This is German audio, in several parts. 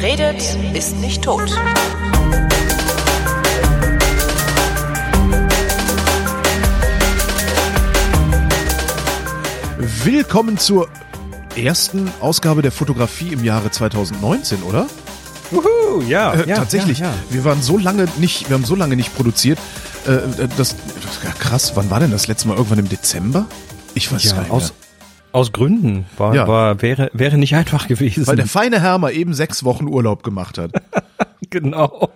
Wer redet, ist nicht tot. Willkommen zur ersten Ausgabe der Fotografie im Jahre 2019, oder? Wuhu, ja, Äh, ja tatsächlich. Ja, ja. Wir waren so lange nicht, wir haben so lange nicht produziert. Äh, das, ja, krass, wann war denn das letzte Mal? Irgendwann im Dezember? Ich weiß Ja, gar nicht mehr. aus Gründen war, Ja. war wäre wäre nicht einfach gewesen. Weil der feine Herr mal eben sechs Wochen Urlaub gemacht hat. genau.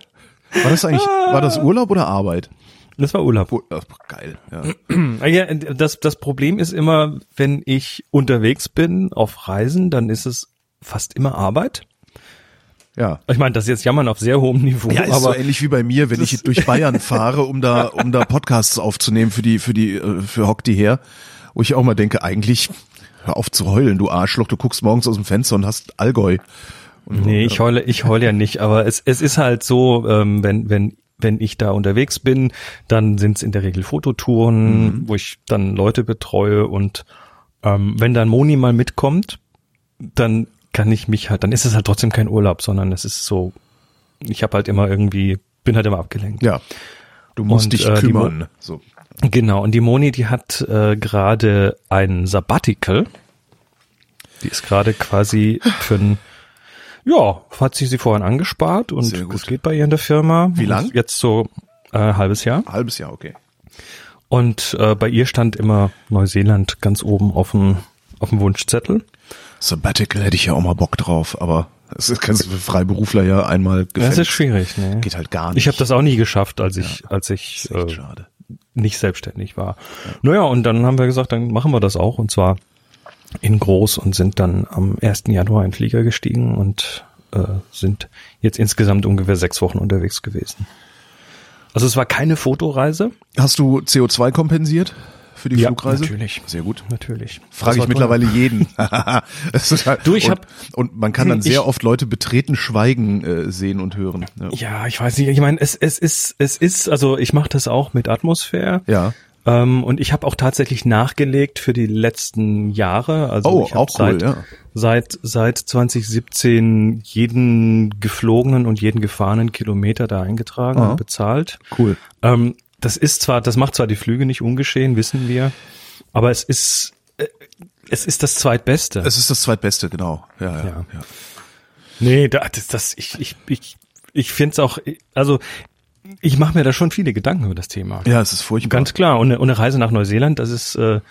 War das eigentlich, war das Urlaub oder Arbeit? Das war Urlaub. Ur- ach, geil, ja. Ah Ja, das das Problem ist immer, wenn ich unterwegs bin auf Reisen, dann ist es fast immer Arbeit. Ja. Ich meine, das ist jetzt jammern auf sehr hohem Niveau, Ja, ist so aber ähnlich wie bei mir, wenn ich durch Bayern fahre, um da, um da Podcasts aufzunehmen für die, für die, äh, für Hock die her, wo ich auch mal denke, eigentlich, hör auf zu heulen, du Arschloch, du guckst morgens aus dem Fenster und hast Allgäu. Und, nee, ich heule ich heule ja nicht, aber es es ist halt so, ähm, wenn wenn wenn ich da unterwegs bin, dann sind es in der Regel Fototouren, wo ich dann Leute betreue und ähm, wenn dann Moni mal mitkommt, dann kann ich mich halt, dann ist es halt trotzdem kein Urlaub, sondern es ist so, ich habe halt immer irgendwie, bin halt immer abgelenkt. Ja. Du musst Und, dich äh, kümmern. so. Genau, und die Moni, die hat äh, gerade ein Sabbatical. Die ist gerade quasi für ein, ja, hat sie sie vorhin angespart und das geht bei ihr in der Firma. Wie lang? Jetzt so äh, halbes Jahr. Halbes Jahr, okay. Und äh, bei ihr stand immer Neuseeland ganz oben auf dem, auf dem Wunschzettel. Sabbatical hätte ich ja auch mal Bock drauf, aber das ist- kannst du für Freiberufler ja einmal Das gefällt. ist schwierig, ne? Geht halt gar nicht. Ich habe das auch nie geschafft, als ich, als Das ich äh, schade. Nicht selbstständig war. Naja, und dann haben wir gesagt, dann machen wir das auch und zwar in groß und sind dann am 1. Januar in Flieger gestiegen und äh, sind jetzt insgesamt ungefähr sechs Wochen unterwegs gewesen. Also es war keine Fotoreise. Hast du CO2 kompensiert für die Ja, Flugreise? natürlich. Sehr gut. Natürlich. Frage ich mittlerweile jeden. Das ist halt- Du, ich und, hab- und man kann dann Ich- sehr oft Leute betreten schweigen äh, sehen und hören. Ja. Ja, ich weiß nicht. Ich meine, es, es ist, es ist, also ich mache das auch mit Atmosphäre. ja. Ähm, und ich habe auch tatsächlich nachgelegt für die letzten Jahre. Also Oh, ich auch cool, seit, ja. seit seit 2017 jeden geflogenen und jeden gefahrenen Kilometer da eingetragen Aha. und bezahlt. Cool. Ähm, das ist zwar, das macht zwar die Flüge nicht ungeschehen, wissen wir, aber es ist äh, es ist das zweitbeste. Es ist das zweitbeste, genau. Ja, ja. Ja. ja. Nee, da- das, das ich ich ich ich finde es auch, also ich mache mir da schon viele Gedanken über das Thema. Ja, es ist furchtbar. Ganz klar. Und eine, und eine Reise nach Neuseeland, das ist, äh,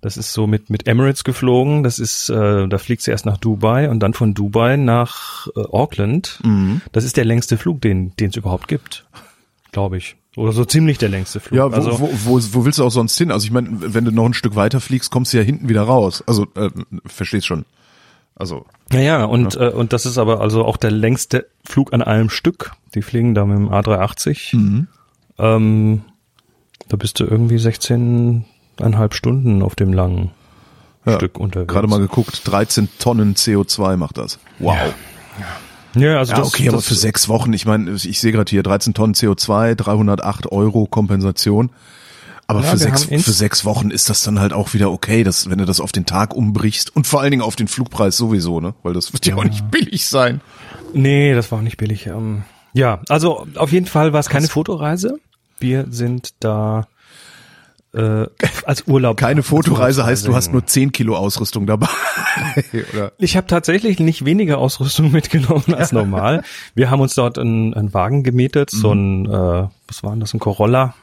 das ist so mit, mit Emirates geflogen. Das ist, äh, da fliegst du erst nach Dubai und dann von Dubai nach äh, Auckland. Mhm. Das ist der längste Flug, den den es überhaupt gibt, glaube ich. Oder so ziemlich der längste Flug. Ja, wo, also, wo, wo, wo willst du auch sonst hin? Also ich meine, wenn du noch ein Stück weiter fliegst, kommst du ja hinten wieder raus. Also äh, verstehst schon. Also ja, ja. Und Äh, und das ist aber also auch der längste Flug an einem Stück. Die fliegen da mit dem A380. Mhm. Ähm, da bist du irgendwie 16,5 Stunden auf dem langen Ja, Stück unterwegs. gerade mal geguckt, 13 Tonnen CO2 macht das. Wow. Ja, also Ja, das, okay, das, aber für sechs Wochen, ich meine, ich sehe gerade hier 13 Tonnen CO2, 308 Euro Kompensation. Aber Ja, für sechs, für sechs Wochen ist das dann halt auch wieder okay, dass, wenn du das auf den Tag umbrichst und vor allen Dingen auf den Flugpreis sowieso, ne? Weil das wird ja, auch nicht billig sein. Nee, das war auch nicht billig. Ähm, ja, also auf jeden Fall war es keine Fotoreise. Wir sind da äh, als Urlaub. Keine Fotoreise heißt, du hast nur 10 Kilo Ausrüstung dabei. Oder? Ich habe tatsächlich nicht weniger Ausrüstung mitgenommen als normal. Wir haben uns dort einen, einen Wagen gemietet, so ein, äh, was war denn das, ein Corolla.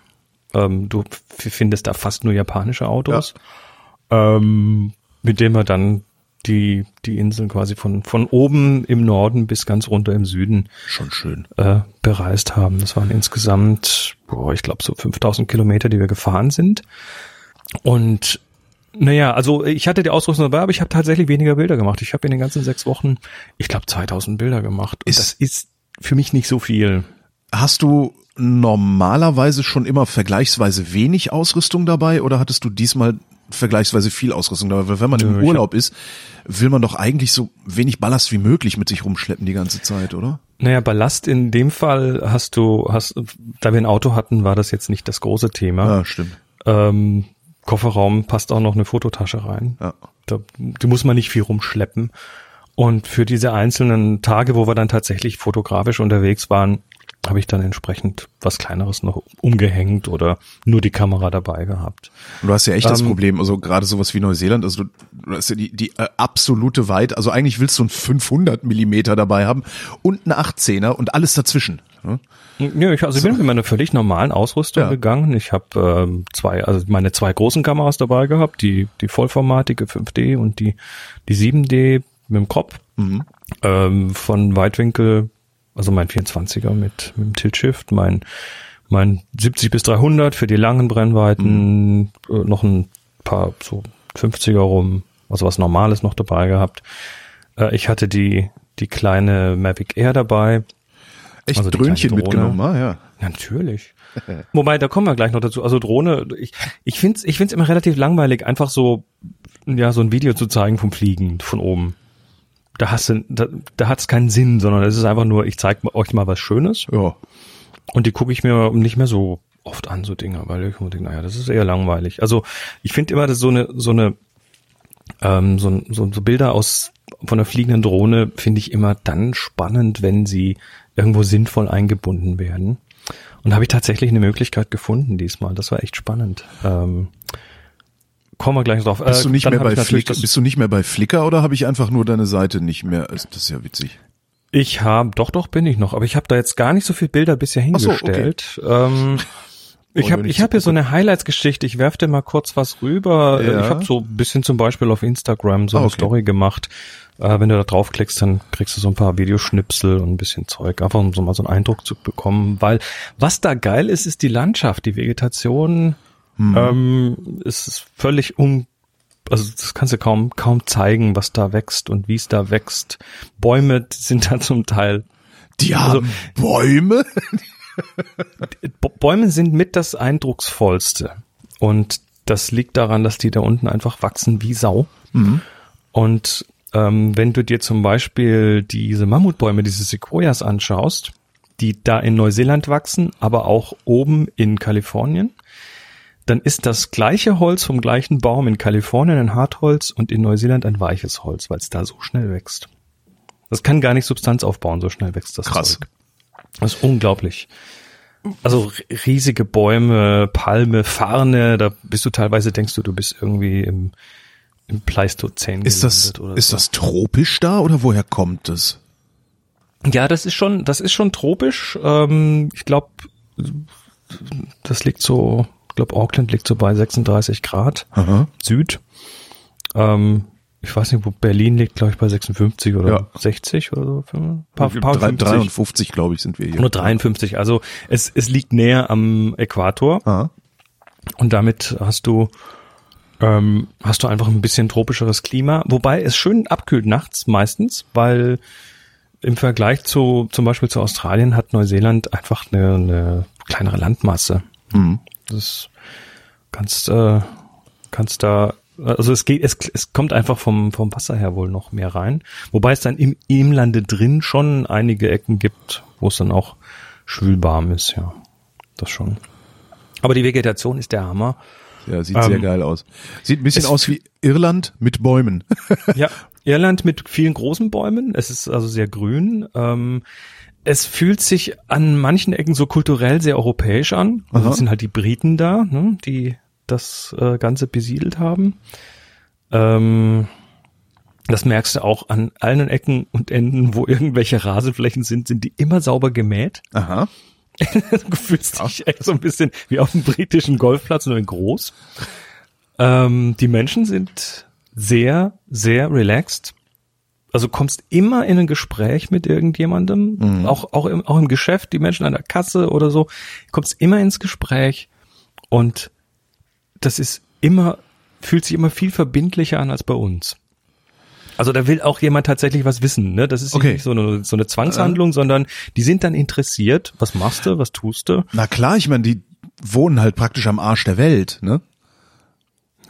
Ähm, du findest da fast nur japanische Autos, ähm, mit dem wir dann die, die Inseln quasi von, von oben im Norden bis ganz runter im Süden Schon schön. äh, bereist haben. Das waren insgesamt, boah, ich glaube so 5000 Kilometer, die wir gefahren sind. Und naja, also ich hatte die Ausrüstung dabei, aber ich habe tatsächlich weniger Bilder gemacht. Ich habe in den ganzen sechs Wochen, ich glaube, 2000 Bilder gemacht. Ist- das ist für mich nicht so viel. Hast du normalerweise schon immer vergleichsweise wenig Ausrüstung dabei oder hattest du diesmal vergleichsweise viel Ausrüstung dabei? Weil wenn man Nö, im Urlaub ist, will man doch eigentlich so wenig Ballast wie möglich mit sich rumschleppen die ganze Zeit, oder? Naja, Ballast in dem Fall hast du, hast, da wir ein Auto hatten, war das jetzt nicht das große Thema. Ja, stimmt. Ähm, Kofferraum passt auch noch eine Fototasche rein. Ja. Da, die muss man nicht viel rumschleppen. Und für diese einzelnen Tage, wo wir dann tatsächlich fotografisch unterwegs waren, habe ich dann entsprechend was Kleineres noch umgehängt oder nur die Kamera dabei gehabt. Und du hast ja echt ähm, das Problem, also gerade sowas wie Neuseeland, also du, du hast ja die, die äh, absolute Weit, also eigentlich willst du einen 500 Millimeter dabei haben und einen 18er und alles dazwischen. Ne? Ja, ich, also ich bin mit meiner völlig normalen Ausrüstung ja. gegangen. Ich habe ähm, zwei, also meine zwei großen Kameras dabei gehabt, die die vollformatige 5D und die die 7D mit dem Kopf. Mhm. Ähm, von Weitwinkel also mein 24er mit, mit dem Tilt-Shift, mein, mein 70 bis 300 für die langen Brennweiten, mhm. Äh, noch ein paar so 50er rum, also was Normales noch dabei gehabt. Äh, ich hatte die, die kleine Mavic Air dabei. Echt also Dröhnchen mitgenommen, ah, ja. Natürlich. Wobei, da kommen wir gleich noch dazu. Also Drohne, ich, ich finde es ich find's immer relativ langweilig, einfach so, ja, so ein Video zu zeigen vom Fliegen von oben da hast du, da, da hat es keinen Sinn, sondern es ist einfach nur, ich zeige euch mal was Schönes. Ja. Und die gucke ich mir nicht mehr so oft an, so Dinge, weil ich denke, naja, das ist eher langweilig. Also ich finde immer, dass so eine, so eine, ähm, so, so, so Bilder aus von der fliegenden Drohne finde ich immer dann spannend, wenn sie irgendwo sinnvoll eingebunden werden. Und habe ich tatsächlich eine Möglichkeit gefunden diesmal. Das war echt spannend. Ähm, kommen wir gleich drauf. Bist du äh, nicht mehr bei Flickr? Bist du nicht mehr bei Flickr oder habe ich einfach nur deine Seite nicht mehr? Das ist ja witzig. Ich habe, doch, doch bin ich noch, aber ich habe da jetzt gar nicht so viel Bilder bisher hingestellt. So, okay. ähm, ich habe ich hab hier so eine Highlights-Geschichte. Ich werf dir mal kurz was rüber. Ja. Ich habe so ein bisschen zum Beispiel auf Instagram so ah, eine okay. Story gemacht. Äh, wenn du da draufklickst, dann kriegst du so ein paar Videoschnipsel und ein bisschen Zeug, einfach um so mal so einen Eindruck zu bekommen. Weil was da geil ist, ist die Landschaft, die Vegetation hm. Ähm, es ist völlig un, also das kannst du kaum, kaum zeigen, was da wächst und wie es da wächst. Bäume sind da zum Teil. Die also, haben Bäume? Bäume sind mit das eindrucksvollste. Und das liegt daran, dass die da unten einfach wachsen wie Sau. Mhm. Und ähm, wenn du dir zum Beispiel diese Mammutbäume, diese Sequoias anschaust, die da in Neuseeland wachsen, aber auch oben in Kalifornien, dann ist das gleiche Holz vom gleichen Baum in Kalifornien ein Hartholz und in Neuseeland ein weiches Holz, weil es da so schnell wächst. Das kann gar nicht Substanz aufbauen, so schnell wächst das Krass. Zeug. Das ist unglaublich. Also riesige Bäume, Palme, Farne, da bist du teilweise, denkst du, du bist irgendwie im, im Pleistozän. Ist das, ist so. das tropisch da oder woher kommt es? Ja, das ist schon, das ist schon tropisch. Ähm, ich glaube, das liegt so ich glaube, Auckland liegt so bei 36 Grad Aha. Süd. Ähm, ich weiß nicht, wo Berlin liegt, glaube ich, bei 56 oder ja. 60 oder so. Paar, paar 53, glaube ich, sind wir hier. Nur 53. Also es, es liegt näher am Äquator. Aha. Und damit hast du ähm, hast du einfach ein bisschen tropischeres Klima, wobei es schön abkühlt nachts meistens, weil im Vergleich zu zum Beispiel zu Australien hat Neuseeland einfach eine, eine kleinere Landmasse. Mhm. Das kannst, äh, kannst da, also es geht, es, es kommt einfach vom, vom Wasser her wohl noch mehr rein. Wobei es dann im, im Lande drin schon einige Ecken gibt, wo es dann auch schwülbarm ist, ja. Das schon. Aber die Vegetation ist der Hammer. Ja, sieht ähm, sehr geil aus. Sieht ein bisschen aus wie Irland mit Bäumen. ja, Irland mit vielen großen Bäumen. Es ist also sehr grün. Ähm, es fühlt sich an manchen Ecken so kulturell sehr europäisch an. Also sind halt die Briten da, ne, die das äh, Ganze besiedelt haben. Ähm, das merkst du auch an allen Ecken und Enden, wo irgendwelche Rasenflächen sind, sind die immer sauber gemäht. Aha. du fühlst dich echt so ein bisschen wie auf dem britischen Golfplatz, nur in groß. Ähm, die Menschen sind sehr, sehr relaxed also kommst immer in ein Gespräch mit irgendjemandem, mhm. auch, auch, im, auch im Geschäft, die Menschen an der Kasse oder so, kommst immer ins Gespräch und das ist immer, fühlt sich immer viel verbindlicher an als bei uns. Also da will auch jemand tatsächlich was wissen, ne? Das ist okay. nicht so eine, so eine Zwangshandlung, äh. sondern die sind dann interessiert. Was machst du? Was tust du? Na klar, ich meine, die wohnen halt praktisch am Arsch der Welt, ne?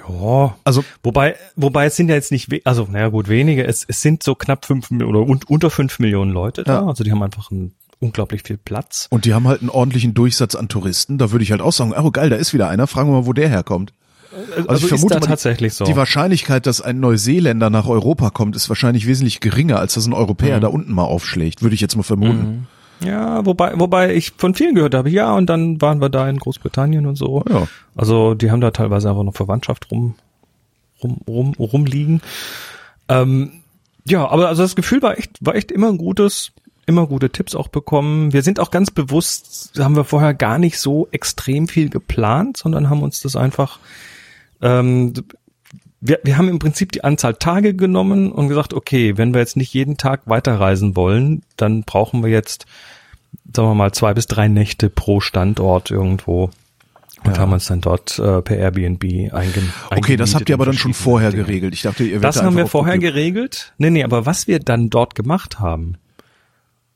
Ja, also wobei, wobei es sind ja jetzt nicht, also naja gut, wenige, es, es sind so knapp fünf oder und, unter fünf Millionen Leute da, ja. also die haben einfach einen unglaublich viel Platz. Und die haben halt einen ordentlichen Durchsatz an Touristen, da würde ich halt auch sagen, oh geil, da ist wieder einer, fragen wir mal, wo der herkommt. Also, Also ich ist vermute mal, tatsächlich so. die Wahrscheinlichkeit, dass ein Neuseeländer nach Europa kommt, ist wahrscheinlich wesentlich geringer, als dass ein Mhm. Europäer da unten mal aufschlägt, würde ich jetzt mal vermuten. Ja, wobei, wobei ich von vielen gehört habe, ja, und dann waren wir da in Großbritannien und so. Ja. Also die haben da teilweise einfach noch Verwandtschaft rum, rum, rum, rumliegen. Ähm, ja, aber also das Gefühl war echt, war echt immer ein gutes, immer gute Tipps auch bekommen. Wir sind auch ganz bewusst, haben wir vorher gar nicht so extrem viel geplant, sondern haben uns das einfach, ähm, wir, wir haben im Prinzip die Anzahl Tage genommen und gesagt, okay, wenn wir jetzt nicht jeden Tag weiterreisen wollen, dann brauchen wir jetzt, sagen wir mal, zwei bis drei Nächte pro Standort irgendwo. Und Ja. haben uns dann dort äh, per Airbnb einge Okay, das habt ihr aber dann schon vorher verschiedene geregelt. Ich dachte, ihr werdet das da haben wir vorher geregelt. Nee, nee, aber was wir dann dort gemacht haben,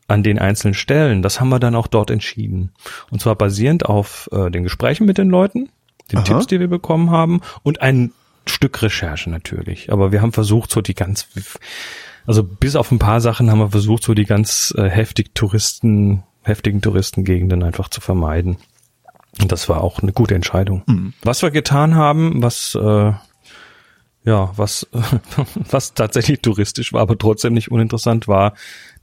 an den einzelnen Stellen, das haben wir dann auch dort entschieden. Und zwar basierend auf äh, den Gesprächen mit den Leuten, den Aha. Tipps, die wir bekommen haben und ein Stück Recherche natürlich. Aber wir haben versucht, so die ganz, also bis auf ein paar Sachen haben wir versucht, so die ganz äh, heftig Touristen, heftigen Touristengegenden einfach zu vermeiden. Und das war auch eine gute Entscheidung. Mhm. Was wir getan haben, was äh, ja, was, was tatsächlich touristisch war, aber trotzdem nicht uninteressant war,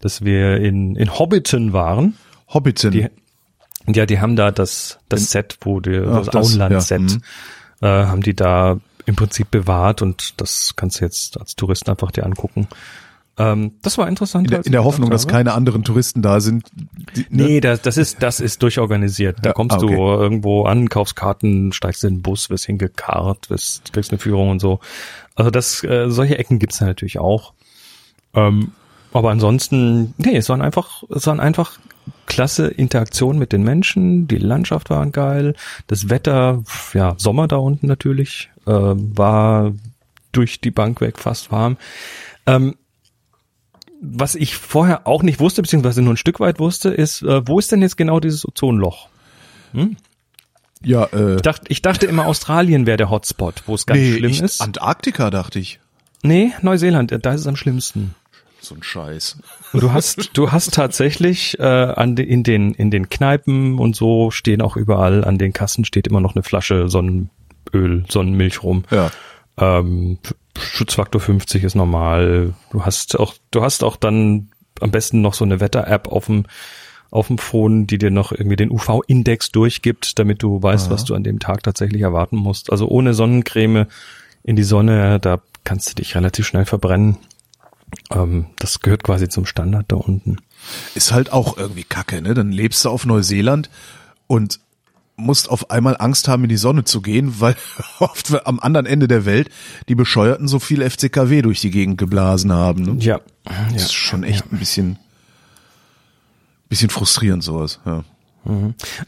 dass wir in, in Hobbiton waren. Hobbiton. Die, ja, die haben da das, das Set, wo die, Ach, das, das, Auenland-Set, ja, mhm. äh, haben die da im Prinzip bewahrt und das kannst du jetzt als Tourist einfach dir angucken. Ähm, das war interessant. in der, in der Hoffnung, dass keine anderen Touristen da sind. Die, ne? Nee, das, das ist, das ist durchorganisiert. Da Ja, kommst ah, okay. du irgendwo an, kaufst Karten, steigst in den Bus, wirst hingekarrt, wirst, kriegst eine Führung und so. Also das, äh, solche Ecken gibt's da natürlich auch. Ähm, aber ansonsten, nee, es waren einfach, es waren einfach klasse Interaktionen mit den Menschen, die Landschaft waren geil, das Wetter, ja, Sommer da unten natürlich, äh, war durch die Bank weg fast warm. Ähm, was ich vorher auch nicht wusste, beziehungsweise nur ein Stück weit wusste, ist, äh, wo ist denn jetzt genau dieses Ozonloch? Ja, äh, Ich dachte, ich dachte immer, Australien wäre der Hotspot, wo es ganz nee, schlimm ich, ist. Antarktika dachte ich. Nee, Neuseeland, da ist es am schlimmsten. So ein Scheiß. Und du hast, du hast tatsächlich äh, an de, in den in den Kneipen und so stehen auch überall an den Kassen steht immer noch eine Flasche Sonnenöl, Sonnenmilch rum. Ja. Ähm, Schutzfaktor 50 ist normal. Du hast auch, du hast auch dann am besten noch so eine Wetter-App auf dem auf dem Phone, die dir noch irgendwie den UV-Index durchgibt, damit du weißt, Aha. was du an dem Tag tatsächlich erwarten musst. Also ohne Sonnencreme in die Sonne, da kannst du dich relativ schnell verbrennen. Ähm, das gehört quasi zum Standard da unten. Ist halt auch irgendwie kacke, ne? Dann lebst du auf Neuseeland und musst auf einmal Angst haben, in die Sonne zu gehen, weil oft am anderen Ende der Welt die Bescheuerten so viel FCKW durch die Gegend geblasen haben. Ne? Ja. Das ist schon echt ein bisschen, bisschen frustrierend sowas. Ja.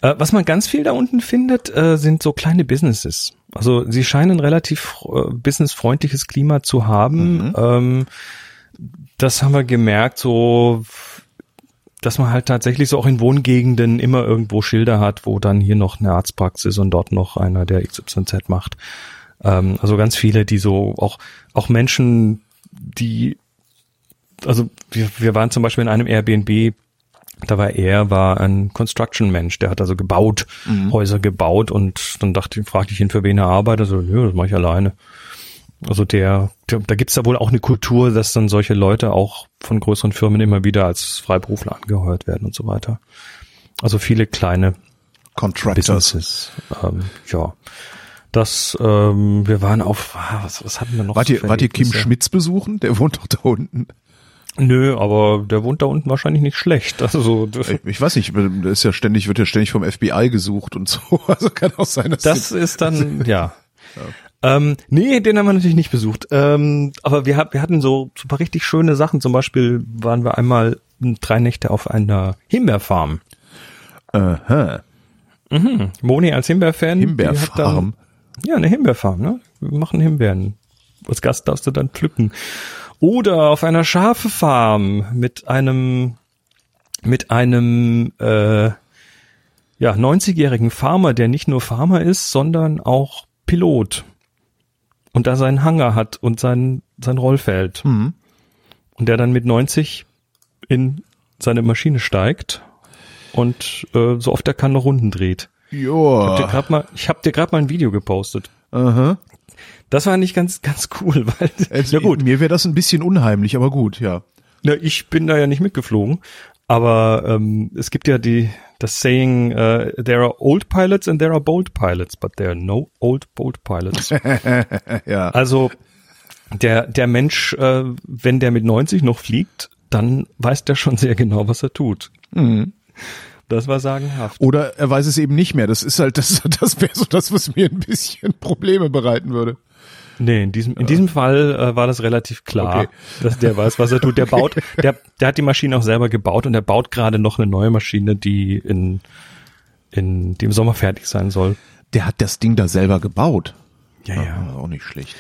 Äh, was man ganz viel da unten findet, äh, sind so kleine Businesses. Also sie scheinen relativ äh, businessfreundliches Klima zu haben. Ähm, das haben wir gemerkt, so dass man halt tatsächlich so auch in Wohngegenden immer irgendwo Schilder hat, wo dann hier noch eine Arztpraxis und dort noch einer, der XYZ macht. Ähm, also ganz viele, die so auch auch Menschen, die also wir, wir waren zum Beispiel in einem Airbnb, da war er, war ein Construction-Mensch, der hat also gebaut, Häuser gebaut und dann dachte, fragte ich ihn, für wen er arbeitet, so, nö, das mache ich alleine. Also der, der da gibt's da wohl auch eine Kultur, dass dann solche Leute auch von größeren Firmen immer wieder als Freiberufler angeheuert werden und so weiter. Also viele kleine Contractors. Businesses. Ähm, ja. Das, ähm, wir waren auf, ah, was, was hatten wir noch? Wart ihr, wart ihr Kim? Schmitz besuchen? Der wohnt doch da unten. Nö, aber der wohnt da unten wahrscheinlich nicht schlecht. Also Ich, ich weiß nicht, der ist ja ständig, wird ja ständig vom FBI gesucht und so. Also kann auch sein, dass das ist dann, ja. Ähm, nee, den haben wir natürlich nicht besucht. Ähm, aber wir, wir hatten so, so ein paar richtig schöne Sachen. Zum Beispiel waren wir einmal drei Nächte auf einer Himbeerfarm. Aha, Moni als Himbeerfan. Himbeerfarm. Ja, eine Himbeerfarm, ne? Wir machen Himbeeren. Als Gast darfst du dann pflücken. Oder auf einer Schafefarm mit einem, mit einem, äh, ja, 90-jährigen Farmer, der nicht nur Farmer ist, sondern auch Pilot. Und da seinen Hangar hat und sein, sein Rollfeld. Mhm. Und der dann mit 90 in seine Maschine steigt und äh, so oft er kann noch Runden dreht. Ich hab dir Joa. grad mal, ich habe dir gerade mal ein Video gepostet. Aha. Das war nicht ganz ganz cool, weil Also, ja gut, Mir wäre das ein bisschen unheimlich, aber gut, ja. na, ich bin da ja nicht mitgeflogen, aber ähm, es gibt ja die das Saying, uh, there are old pilots and there are bold pilots, but there are no old bold pilots. Ja. Also der der Mensch, äh, wenn der mit 90 noch fliegt, dann weiß der schon sehr genau, was er tut. Mhm. Das war sagenhaft. Oder er weiß es eben nicht mehr. Das ist halt, das, das wäre so das, was mir ein bisschen Probleme bereiten würde. Nee, in diesem, in diesem Fall äh, war das relativ klar, Okay. dass der weiß, was er tut. Der baut, der, der hat die Maschine auch selber gebaut und er baut gerade noch eine neue Maschine, die in, in, die im Sommer fertig sein soll. Der hat das Ding da selber gebaut. Ja, Ah, auch nicht schlecht.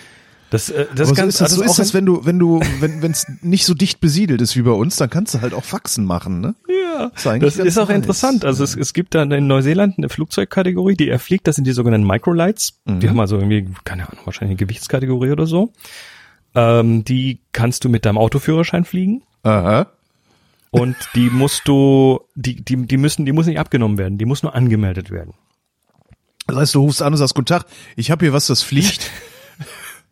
Das, äh, das ganz, so ist das, so also ist auch das wenn du, wenn du, wenn wenn es nicht so dicht besiedelt ist wie bei uns, dann kannst du halt auch Faxen machen, ne? Ja, ist das ganz ist auch nice. interessant. Also es, es gibt da in Neuseeland eine Flugzeugkategorie, die er fliegt, das sind die sogenannten Microlights. Mhm. Die haben also irgendwie, keine Ahnung, wahrscheinlich eine Gewichtskategorie oder so. Ähm, die kannst du mit deinem Autoführerschein fliegen. Aha. Und die musst du, die, die, die müssen, die muss nicht abgenommen werden, die muss nur angemeldet werden. Das heißt, du rufst an und sagst, guten Tag, ich habe hier was, das fliegt.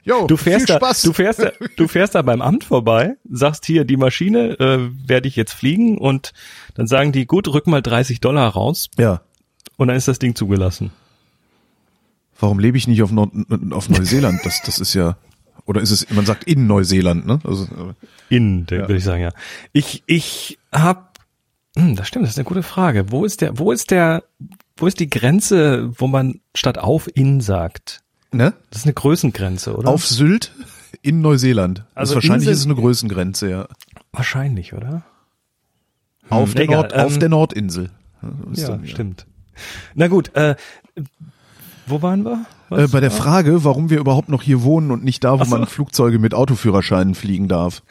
Jo, Du fährst da, du fährst da, du fährst da beim Amt vorbei, sagst hier die Maschine, äh, werde ich jetzt fliegen und dann sagen die, gut, rück mal 30 Dollar raus ja. und dann ist das Ding zugelassen. Warum lebe ich nicht auf, Nord auf Neuseeland? Das, das ist ja, oder ist es, man sagt in Neuseeland, ne? Also, äh, In, der, würde ich sagen, ja. Ich, ich hab, hm, das stimmt, das ist eine gute Frage. Wo ist der, wo ist der, wo ist die Grenze, wo man statt auf in sagt? Ne? Das ist eine Größengrenze, oder? Auf Sylt in Neuseeland. Also Also wahrscheinlich ist es eine Größengrenze, ja. Wahrscheinlich, oder? Auf, der, egal, Nord, auf ähm, der Nordinsel. Ja, ist Ja, dann, stimmt. Na gut, äh, wo waren wir? Äh, bei der Frage, warum wir überhaupt noch hier wohnen und nicht da, wo man Flugzeuge mit Autoführerscheinen fliegen darf.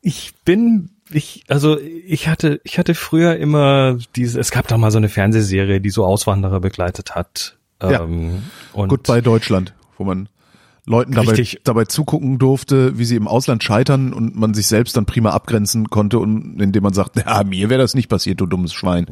ich bin, ich, also ich hatte, ich hatte früher immer diese, es gab da mal so eine Fernsehserie, die so Auswanderer begleitet hat. Ja. Ähm, und Goodbye Deutschland, wo man Leuten dabei, dabei zugucken durfte, wie sie im Ausland scheitern und man sich selbst dann prima abgrenzen konnte und indem man sagt, ja, mir wäre das nicht passiert, du dummes Schwein.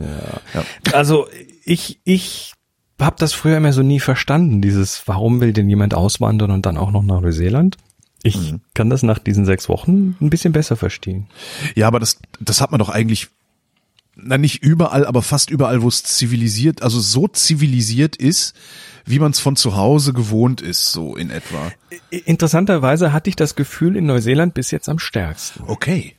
Ja. Also ich, ich habe das früher immer so nie verstanden, dieses, warum will denn jemand auswandern und dann auch noch nach Neuseeland? Ich kann das nach diesen sechs Wochen ein bisschen besser verstehen. Ja, aber das, das hat man doch eigentlich, na nicht überall, aber fast überall, wo es zivilisiert, also so zivilisiert ist, wie man es von zu Hause gewohnt ist, so in etwa. Interessanterweise hatte ich das Gefühl in Neuseeland bis jetzt am stärksten. Okay.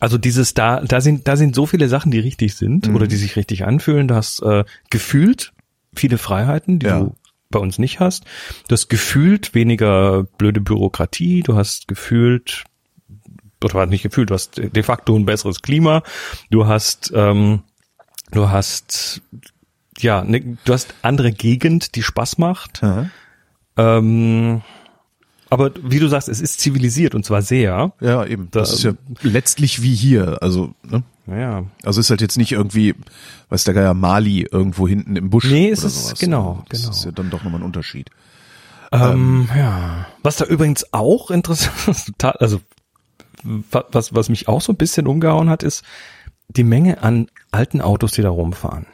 Also dieses da, da sind, da sind so viele Sachen, die richtig sind Mhm. oder die sich richtig anfühlen. Du hast äh, gefühlt viele Freiheiten, die Ja. du bei uns nicht hast. Du hast gefühlt weniger blöde Bürokratie. Du hast gefühlt, oder nicht gefühlt, du hast de facto ein besseres Klima. Du hast, ähm, du hast, ja, ne, du hast andere Gegend, die Spaß macht. Ähm, aber wie du sagst, es ist zivilisiert und zwar sehr. Ja, eben. Das Da- ist ja letztlich wie hier, also, ne? Ja, Also ist halt jetzt nicht irgendwie, weiß der Geier, Mali irgendwo hinten im Busch. Nee, es ist- sowas. genau, Das genau. ist ja dann doch nochmal ein Unterschied. Ähm, ja. Was da übrigens auch interessant ist, total, also was, was mich auch so ein bisschen umgehauen hat, ist die Menge an alten Autos, die da rumfahren.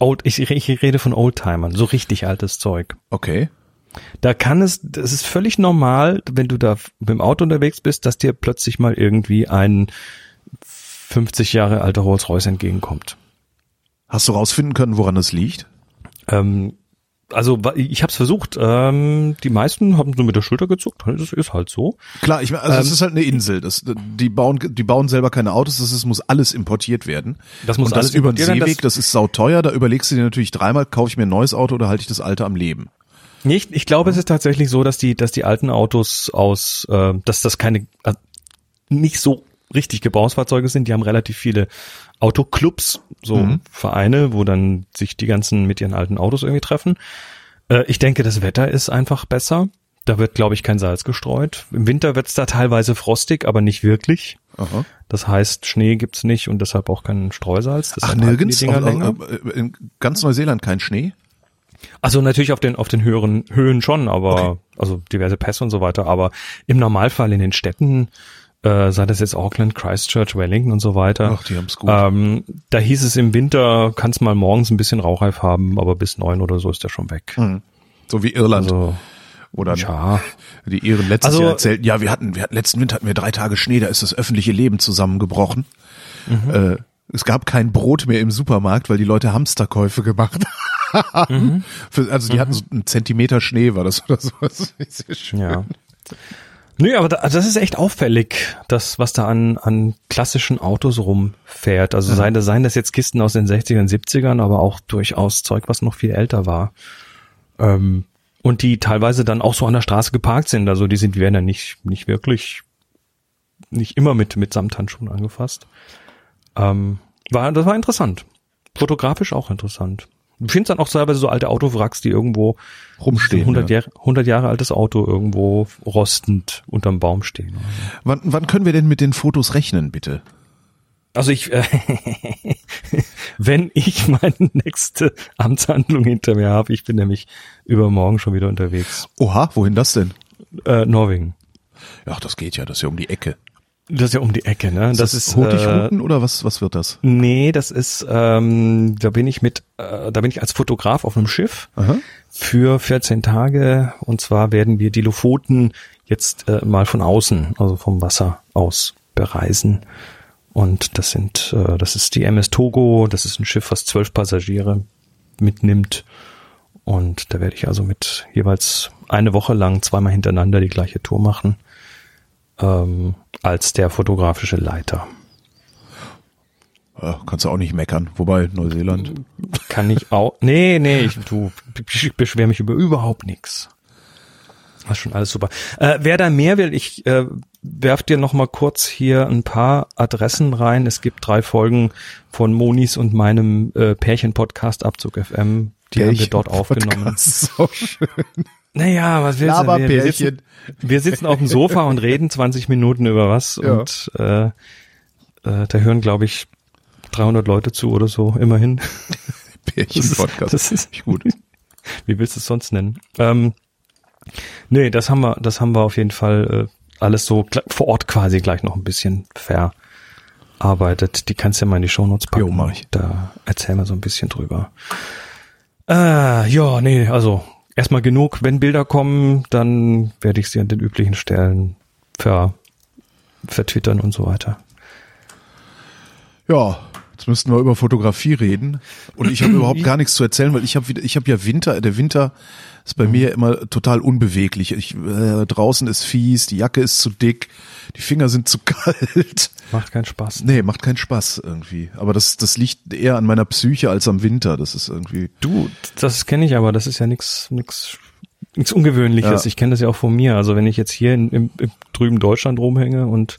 Old, ich, ich rede von Oldtimern, so richtig altes Zeug. Okay. Da kann es, das ist völlig normal, wenn du da mit dem Auto unterwegs bist, dass dir plötzlich mal irgendwie ein 50 Jahre alter Rolls-Royce entgegenkommt. Hast du rausfinden können, woran das liegt? Ähm, also ich habe es versucht. Ähm, die meisten haben so mit der Schulter gezuckt. Das ist halt so. Klar, ich meine, also es Ähm, ist halt eine Insel. Das, die bauen, die bauen selber keine Autos. Das ist, muss alles importiert werden. Das muss Und das alles über den Seeweg. Das, ist sauteuer. Da überlegst du dir natürlich dreimal, kaufe ich mir ein neues Auto oder halte ich das alte am Leben? Nicht, ich glaube, es ist tatsächlich so, dass die, dass die alten Autos aus, äh, dass das keine äh, nicht so richtig Gebrauchsfahrzeuge sind. Die haben relativ viele Autoclubs, so Mhm. Vereine, wo dann sich die ganzen mit ihren alten Autos irgendwie treffen. Äh, ich denke, das Wetter ist einfach besser. Da wird, glaube ich, kein Salz gestreut. Im Winter wird es da teilweise frostig, aber nicht wirklich. Aha. Das heißt, Schnee gibt's nicht und deshalb auch kein Streusalz. Ach, Deshalb halten nirgends? Auf, auf, äh, in ganz Neuseeland kein Schnee? Also natürlich auf den auf den höheren Höhen schon, aber Okay. also diverse Pässe und so weiter. Aber im Normalfall in den Städten äh, sei das jetzt Auckland, Christchurch, Wellington und so weiter. Ach, die haben's gut. Ähm, da hieß es im Winter, kannst mal morgens ein bisschen Rauchreif haben, aber bis neun oder so ist der schon weg. So wie Irland. Also, Oder ja. die Iren letztes Also- Jahr erzählten, ja, wir hatten, wir hatten, letzten Winter hatten wir drei Tage Schnee, da ist das öffentliche Leben zusammengebrochen. Mhm. Äh, es gab kein Brot mehr im Supermarkt, weil die Leute Hamsterkäufe gemacht haben. Mhm. Für, also die hatten so einen Zentimeter Schnee, war das oder so. Das ist sehr schön. Ja. Nö, aber also das ist echt auffällig, das, was da an, an klassischen Autos rumfährt. Also seien, das, seien das jetzt Kisten aus den 60ern, 70ern, aber auch durchaus Zeug, was noch viel älter war. Ähm, und die teilweise dann auch so an der Straße geparkt sind. Also die sind, die werden ja nicht, nicht wirklich, nicht immer mit, mit Samthandschuhen angefasst. Ähm, war, das war interessant. Fotografisch auch interessant. Du findest dann auch teilweise so alte Autowracks, die irgendwo Rumstehen, 100, ja. Jahre, 100 Jahre altes Auto irgendwo rostend unterm Baum stehen. Wann, wann können wir denn mit den Fotos rechnen, bitte? Also ich, äh, wenn ich meine nächste Amtshandlung hinter mir habe, ich bin nämlich übermorgen schon wieder unterwegs. Oha, wohin das denn? Äh, Norwegen. Ach, das geht ja, das ist ja um die Ecke. Das ist ja um die Ecke, ne? Das, ist äh, Hurtigruten oder was, was wird das? Nee, das ist, ähm, da bin ich mit, äh, da bin ich als Fotograf auf einem Schiff Aha. für 14 Tage und zwar werden wir die Lofoten jetzt äh, mal von außen, also vom Wasser aus bereisen. Und das sind, äh, das ist die MS Togo, das ist ein Schiff, was zwölf Passagiere mitnimmt. Und da werde ich also mit jeweils eine Woche lang zweimal hintereinander die gleiche Tour machen, ähm, als der fotografische Leiter. Kannst du auch nicht meckern. Wobei, Neuseeland. Kann ich auch. Nee, nee, ich, du, ich beschwere mich über überhaupt nichts. Das ist schon alles super. Äh, wer da mehr will, ich äh, werf dir noch mal kurz hier ein paar Adressen rein. Es gibt drei Folgen von Monis und meinem äh, Pärchen-Podcast Abzug FM. Die haben wir dort aufgenommen. Podcast, So schön. Naja, was willst du? Wir, sitzen, wir sitzen auf dem Sofa und reden 20 Minuten über was Ja. und äh, äh, da hören, glaube ich, 300 Leute zu oder so, immerhin. Pärchen-Podcast. Das ist Nicht gut. Wie willst du es sonst nennen? Ähm, nee, das haben wir, das haben wir auf jeden Fall äh, alles so vor Ort quasi gleich noch ein bisschen verarbeitet. Die kannst du ja mal in die Shownotes packen. Jo, mach ich. Da erzählen wir so ein bisschen drüber. Äh, ja, nee, also erstmal genug. Wenn Bilder kommen, dann werde ich sie an den üblichen Stellen ver, vertwittern und so weiter. Ja, jetzt müssten wir über Fotografie reden. Und ich habe überhaupt gar nichts zu erzählen, weil ich habe wieder, ich habe ja Winter, der Winter ist bei mir immer total unbeweglich. Ich, äh, draußen ist fies, die Jacke ist zu dick, die Finger sind zu kalt. Macht keinen Spaß. Nee, macht keinen Spaß irgendwie. Aber das, das liegt eher an meiner Psyche als am Winter. Das ist irgendwie. Du, das kenne ich aber, das ist ja nichts nix, nix Ungewöhnliches. Ja. Ich kenne das ja auch von mir. Also wenn ich jetzt hier in, im, im drüben Deutschland rumhänge und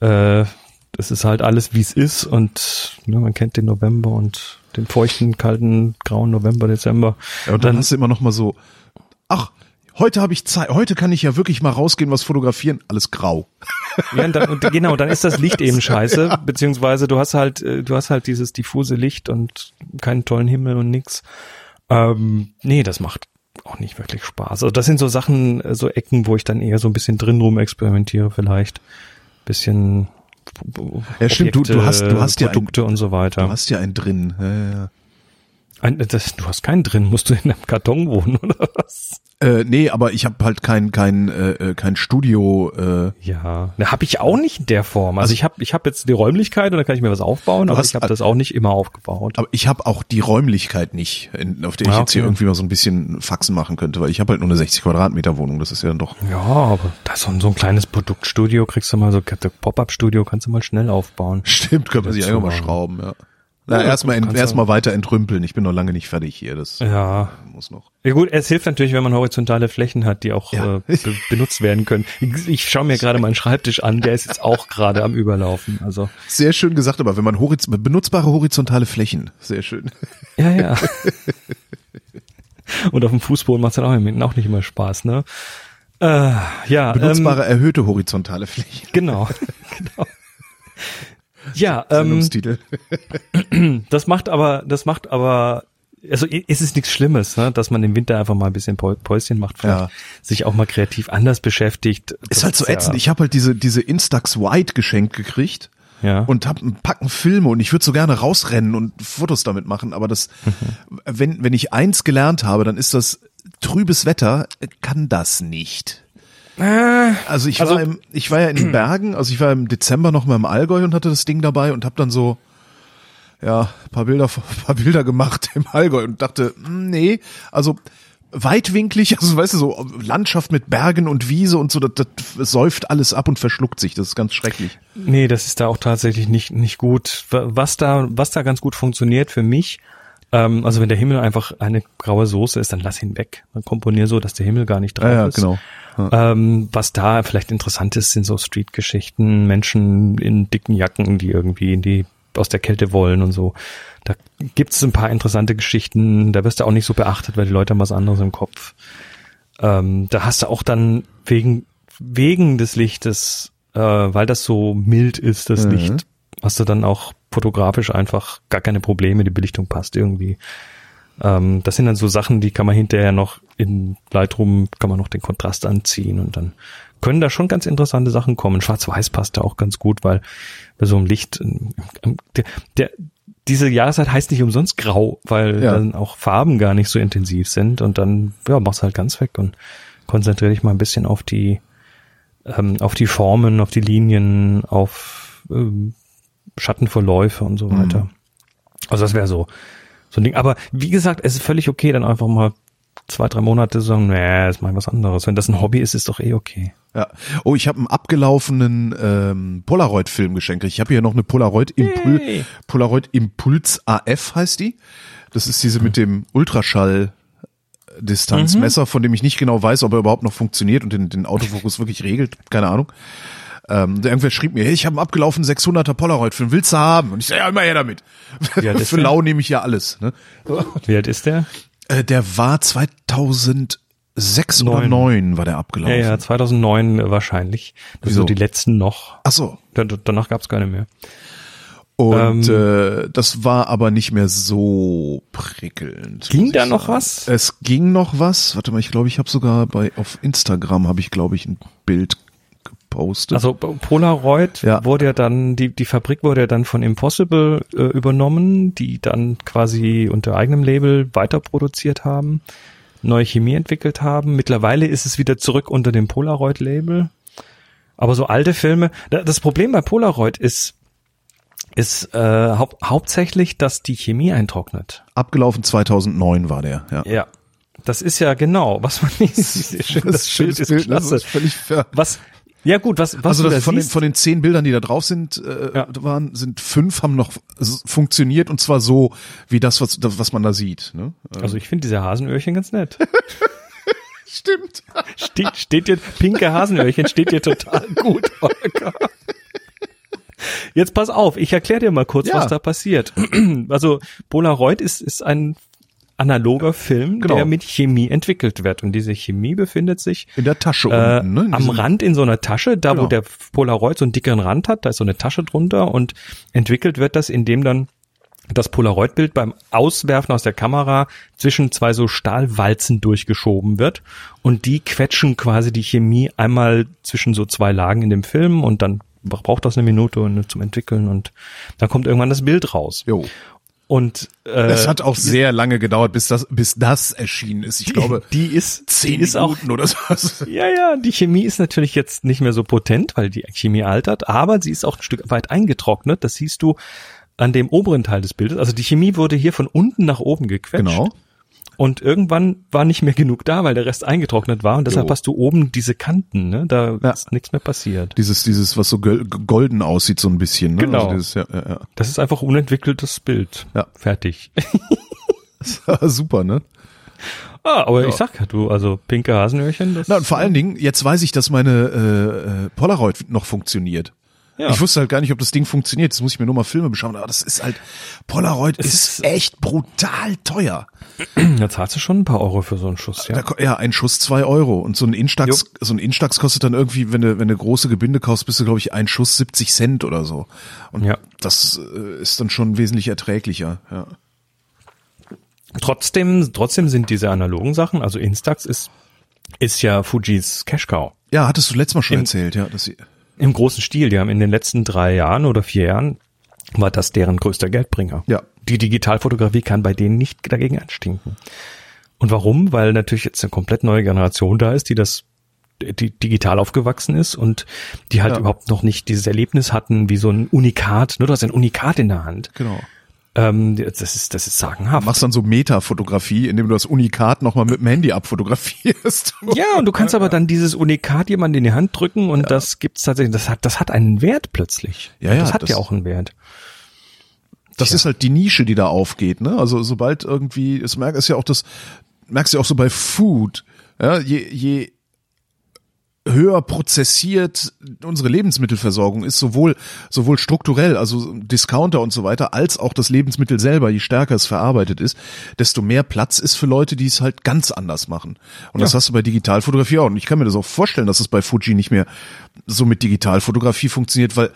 äh, das ist halt alles, wie es ist und ne, man kennt den November und den feuchten, kalten, grauen November, Dezember. Ja, und dann, hast du immer noch mal so, ach, heute habe ich Zeit, heute kann ich ja wirklich mal rausgehen, was fotografieren, alles grau. Ja, und dann, genau, dann ist das Licht eben scheiße, beziehungsweise du hast halt, äh, du hast halt dieses diffuse Licht und keinen tollen Himmel und nix. Ähm, nee, das macht auch nicht wirklich Spaß. Also das sind so Sachen, äh, so Ecken, wo ich dann eher so ein bisschen drin rum experimentiere vielleicht. Bisschen Ja, stimmt, du- du hast- du hast ja ein- Produkte und so weiter. Du hast ja einen drin. Ja, ja. Ein, das, du hast keinen drin, musst du in einem Karton wohnen oder was? Äh, nee, aber ich habe halt kein kein äh, äh, kein Studio. Äh, Ja, da habe ich auch nicht in der Form. Also ich habe ich hab jetzt die Räumlichkeit und da kann ich mir was aufbauen, aber hast- ich habe das auch nicht immer aufgebaut. aber ich habe auch die Räumlichkeit nicht, in, auf der ich Ah, jetzt hier okay. irgendwie mal so ein bisschen Faxen machen könnte, weil ich habe halt nur eine 60 Quadratmeter Wohnung. Das ist ja dann doch. Ja, aber da ist so ein, so ein kleines Produktstudio, kriegst du mal so Pop-up-Studio, kannst du mal schnell aufbauen. Stimmt, könnte man sich einfach mal schrauben. Ja. Na, Ja, erstmal erstmal weiter entrümpeln. Ich bin noch lange nicht fertig hier. Das Ja. muss noch. Ja gut, es hilft natürlich, wenn man horizontale Flächen hat, die auch Ja. äh, be benutzt werden können. Ich, schaue mir gerade meinen Schreibtisch an, der ist jetzt auch gerade am Überlaufen. Also Sehr schön gesagt, aber wenn man horiz benutzbare horizontale Flächen, sehr schön. ja, ja. Und auf dem Fußboden macht es dann auch, im- auch nicht immer Spaß, ne? Äh, ja, Benutzbare erhöhte horizontale Flächen. ähm, genau, genau. Ja, ähm, das macht aber, das macht aber also es ist nichts Schlimmes, ne, dass man im Winter einfach mal ein bisschen Päu- Päuschen macht, vielleicht Ja. sich auch mal kreativ anders beschäftigt. Ist halt so ja- ätzend. Ich habe halt diese, diese Instax White geschenkt gekriegt. Ja. Und hab einen Packen Filme und ich würde so gerne rausrennen und Fotos damit machen, aber das, Mhm. wenn, wenn ich eins gelernt habe, dann ist das trübes Wetter kann das nicht. Also ich also- war im, ich war ja in den Bergen, also ich war im Dezember noch mal im Allgäu und hatte das Ding dabei und habe dann so ja, paar Bilder paar Bilder gemacht im Allgäu und dachte, hm, nee, also weitwinklig, also weißt du so Landschaft mit Bergen und Wiese und so, das, das säuft alles ab und verschluckt sich, das ist ganz schrecklich. Nee, das ist da auch tatsächlich nicht, nicht gut. Was da, was da ganz gut funktioniert für mich, ähm, also wenn der Himmel einfach eine graue Soße ist, dann lass ihn weg. Dann komponier so, dass der Himmel gar nicht drauf Ja, ja, ist. genau. Ähm, was da vielleicht interessant ist, sind so Street-Geschichten, Menschen in dicken Jacken, die irgendwie in die aus der Kälte wollen und so. Da gibt's ein paar interessante Geschichten, da wirst du auch nicht so beachtet, weil die Leute haben was anderes im Kopf. Ähm, da hast du auch dann wegen, wegen des Lichtes, äh, weil das so mild ist, das Mhm. Licht, hast du dann auch fotografisch einfach gar keine Probleme, die Belichtung passt irgendwie. Ähm, das sind dann so Sachen, die kann man hinterher noch in Lightroom, kann man noch den Kontrast anziehen und dann können da schon ganz interessante Sachen kommen. Schwarz-Weiß passt da auch ganz gut, weil bei so einem Licht, ähm, der, der, diese Jahreszeit heißt nicht umsonst grau, weil Ja. dann auch Farben gar nicht so intensiv sind und dann, ja, machst halt ganz weg und konzentriere dich mal ein bisschen auf die, ähm, auf die Formen, auf die Linien, auf ähm, Schattenverläufe und so weiter. Also das wäre so, so ein Ding. Aber wie gesagt, es ist völlig okay, dann einfach mal zwei, drei Monate sagen, nee, jetzt mach ich was anderes. Wenn das ein Hobby ist, ist doch eh okay. Ja. Oh, ich habe einen abgelaufenen ähm, Polaroid-Film geschenkt. Ich habe hier noch eine Polaroid Impul Yay. Polaroid Impuls AF heißt die. Das ist diese mit dem Ultraschall Distanzmesser, von dem ich nicht genau weiß, ob er überhaupt noch funktioniert und den, den Autofokus wirklich regelt. Keine Ahnung. Ähm, der irgendwer schrieb mir, hey, ich habe einen abgelaufenen 600er Polaroid-Film, willst du haben? Und ich sage, ja, immer her damit. Für lau nehme ich ja alles. Ne? Wie alt ist der? Äh, der war 2006 oder Neun. 9 war der Ja, abgelaufen. ja, 2009 wahrscheinlich. Das Wieso? so die letzten noch. Ach so. Da- da- Danach gab's keine mehr. Und Ähm, äh, das war aber nicht mehr so prickelnd. Ging da noch sagen. was? Es ging noch was. Warte mal, ich glaube, ich habe sogar bei auf Instagram habe ich glaube ich ein Bild gepostet. Also Polaroid Ja. wurde ja dann, die, die Fabrik wurde ja dann von Impossible äh, übernommen, die dann quasi unter eigenem Label weiter produziert haben, neue Chemie entwickelt haben. Mittlerweile ist es wieder zurück unter dem Polaroid-Label. Aber so alte Filme, da- das Problem bei Polaroid ist, ist äh, hau hauptsächlich, dass die Chemie eintrocknet. Abgelaufen 2009 war der. Ja. Ja. Das ist ja genau, was man nicht schön, das, Bild ist ne? klasse. Das ist völlig fair. Was, ja gut, was, was Also das da von, den, siehst, von den zehn Bildern, die da drauf sind, äh, Ja. waren, sind fünf haben noch funktioniert und zwar so wie das, was, das, was man da sieht. Ne? Also ich finde diese Hasenöhrchen ganz nett. Stimmt. Steht, steht dir, pinke Hasenöhrchen steht dir total gut, Holger. Jetzt pass auf, ich erkläre dir mal kurz, Ja. was da passiert. Also Polaroid ist, ist ein analoger Film, Genau. der mit Chemie entwickelt wird. Und diese Chemie befindet sich In der Tasche äh, unten. Ne? Am Rand in so einer Tasche, da wo Genau. der Polaroid so einen dickeren Rand hat, da ist so eine Tasche drunter und entwickelt wird das, indem dann das Polaroid-Bild beim Auswerfen aus der Kamera zwischen zwei so Stahlwalzen durchgeschoben wird und die quetschen quasi die Chemie einmal zwischen so zwei Lagen in dem Film und dann braucht das eine Minute zum Entwickeln und dann kommt irgendwann das Bild raus. Jo. Und äh, Es hat auch sehr lange gedauert, bis das, bis das erschienen ist. Ich glaube, die ist, zehn die ist auch Minuten oder so. Ja, ja, die Chemie ist natürlich jetzt nicht mehr so potent, weil die Chemie altert, aber sie ist auch ein Stück weit eingetrocknet. Das siehst du an dem oberen Teil des Bildes. Also die Chemie wurde hier von unten nach oben gequetscht. Genau. Und irgendwann war nicht mehr genug da, weil der Rest eingetrocknet war. Und deshalb Jo. hast du oben diese Kanten, ne? Da Ja. ist nichts mehr passiert. Dieses, dieses, was so golden aussieht, so ein bisschen. Ne? Genau. Also dieses, ja, ja, Das ist einfach unentwickeltes Bild. Ja. Fertig. ja. Super, ne? ah, aber ich sag ja, du, also pinke Hasenöhrchen, das Na, und vor allen Dingen, jetzt weiß ich, dass meine äh, äh, Polaroid noch funktioniert. Ja. Ich wusste halt gar nicht, ob das Ding funktioniert. Jetzt muss ich mir nur mal Filme beschauen. Aber das ist halt, Polaroid ist, ist- echt brutal teuer. da zahlst du schon ein paar Euro für so einen Schuss, Ja, ja. da, ja ein Schuss zwei Euro. Und so ein Instax, so ein Instax kostet dann irgendwie, wenn du, wenn du große Gebinde kaufst, bist du, glaube ich, ein Schuss 70 Cent oder so. Und Ja. das äh, ist dann schon wesentlich erträglicher. Ja. Trotzdem, trotzdem sind diese analogen Sachen, also Instax ist, ist ja Fujis Cash Cow. Ja, hattest du letztes Mal schon Im- erzählt, ja. Dass sie, Im großen Stil. Die haben in den letzten drei Jahren oder vier Jahren war das deren größter Geldbringer. Ja. Die Digitalfotografie kann bei denen nicht dagegen anstinken. Und warum? Weil natürlich jetzt eine komplett neue Generation da ist, die das die digital aufgewachsen ist und die halt Ja. überhaupt noch nicht dieses Erlebnis hatten wie so ein Unikat. Ne, du hast ein Unikat in der Hand. genau. Ähm, das ist das ist sagenhaft. Machst dann so Metafotografie, indem du das Unikat nochmal mit dem Handy abfotografierst. Ja, und du kannst aber dann dieses Unikat jemand in die Hand drücken und das gibt's tatsächlich, das hat, das hat einen Wert plötzlich. Ja, ja, das hat das- ja auch einen Wert. Das ist halt die Nische, die da aufgeht, ne? Also sobald irgendwie, es merkt es ja auch das, merkst du ja auch so bei Food, ja, je, je höher prozessiert unsere Lebensmittelversorgung ist, sowohl, sowohl strukturell, also Discounter und so weiter, als auch das Lebensmittel selber, je stärker es verarbeitet ist, desto mehr Platz ist für Leute, die es halt ganz anders machen. Und das hast du bei Digitalfotografie auch. Und ich kann mir das auch vorstellen, dass es bei Fuji nicht mehr so mit Digitalfotografie funktioniert, weil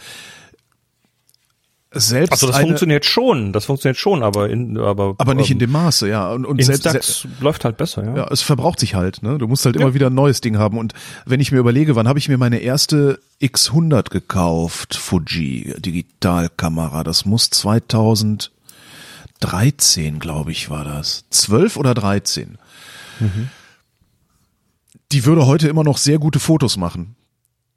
selbst Also das eine, funktioniert schon, das funktioniert schon, aber in, aber, aber nicht in ähm, dem Maße, ja. Und, und selbst, Instax läuft halt besser, ja. ja, es verbraucht sich halt, ne? Du musst halt immer Ja. wieder ein neues Ding haben. Und wenn ich mir überlege, wann habe ich mir meine erste X100 gekauft, Fuji Digitalkamera, das muss 2013, glaube ich, war das. 12 oder 13. Die würde heute immer noch sehr gute Fotos machen.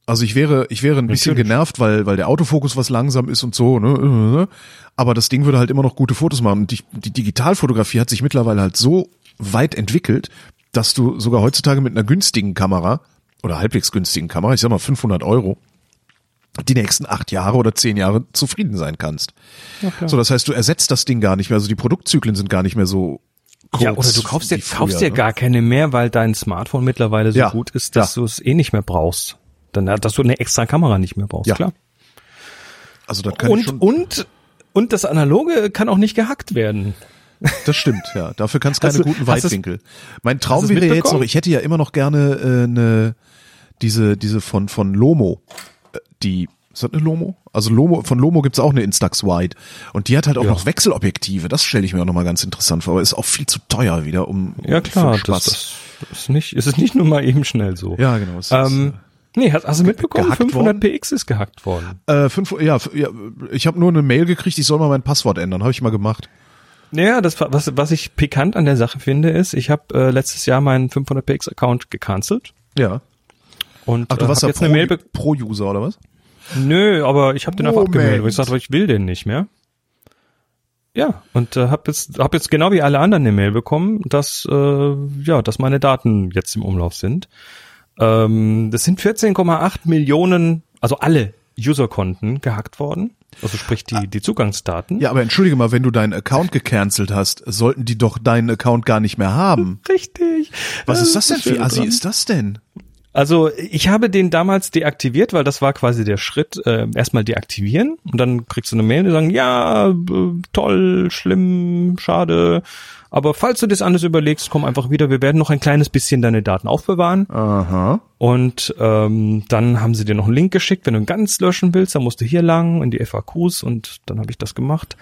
Also ich wäre, ich wäre ein bisschen Natürlich. genervt, weil, weil der Autofokus was langsam ist und so, ne? Aber das Ding würde halt immer noch gute Fotos machen. Und die, die Digitalfotografie hat sich mittlerweile halt so weit entwickelt, dass du sogar heutzutage mit einer günstigen Kamera oder halbwegs günstigen Kamera, ich sag mal 500 Euro, die nächsten acht Jahre oder zehn Jahre zufrieden sein kannst. klar. So, das heißt, du ersetzt das Ding gar nicht mehr. Also die Produktzyklen sind gar nicht mehr so kurz. Ja, oder du kaufst dir, früher, kaufst dir ne? gar keine mehr, weil dein Smartphone mittlerweile so Ja, gut ist, dass ja. du es eh nicht mehr brauchst. Dann, dass du eine extra Kamera nicht mehr brauchst, Ja, klar. Also das kann ich Und, schon, und, und das Analoge kann auch nicht gehackt werden. Das stimmt, ja. Dafür kannst du keine du- guten Weitwinkel. Mein Traum wäre ja jetzt noch, ich hätte ja immer noch gerne äh, eine diese diese von von Lomo, äh, die ist das eine Lomo? Also Lomo von Lomo gibt's auch eine Instax Wide und die hat halt auch Ja. noch Wechselobjektive. Das stelle ich mir auch noch mal ganz interessant vor, aber ist auch viel zu teuer wieder um Ja um klar, für das, Spaß. das ist nicht, es ist nicht nur mal eben schnell so. ja, genau. es ist, Ähm, nee, hast, hast du mitbekommen? gehackt 500 PX ist gehackt worden. äh, fünf, ja, ja, ich habe nur eine Mail gekriegt, ich soll mal mein Passwort ändern. Habe ich mal gemacht. Naja, das, was, was ich pikant an der Sache finde, ist, ich habe äh, letztes Jahr meinen 500 PX Account gecancelt Ja. und Ach, du äh, warst ja jetzt eine Mail Pro, Pro-User oder was? Nö, aber ich habe den einfach abgemeldet. Ich sagte, ich will den nicht mehr. Ja, und äh, habe jetzt hab jetzt genau wie alle anderen eine Mail bekommen, dass äh, ja, dass meine Daten jetzt im Umlauf sind. Ähm, das sind 14,8 Millionen, also alle Userkonten gehackt worden. Also sprich die die Zugangsdaten. Ja, aber entschuldige mal, wenn du deinen Account gecancelt hast, sollten die doch deinen Account gar nicht mehr haben. Richtig. Was ist das denn? Wie Schöne assi dran. ist das denn? Also ich habe den damals deaktiviert, weil das war quasi der Schritt, äh, erstmal deaktivieren und dann kriegst du eine Mail, die sagen, ja, toll, schlimm, schade, aber falls du das anders überlegst, komm einfach wieder, wir werden noch ein kleines bisschen deine Daten aufbewahren Aha. und ähm, dann haben sie dir noch einen Link geschickt, wenn du ihn ganz löschen willst, dann musst du hier lang in die FAQs und dann habe ich das gemacht.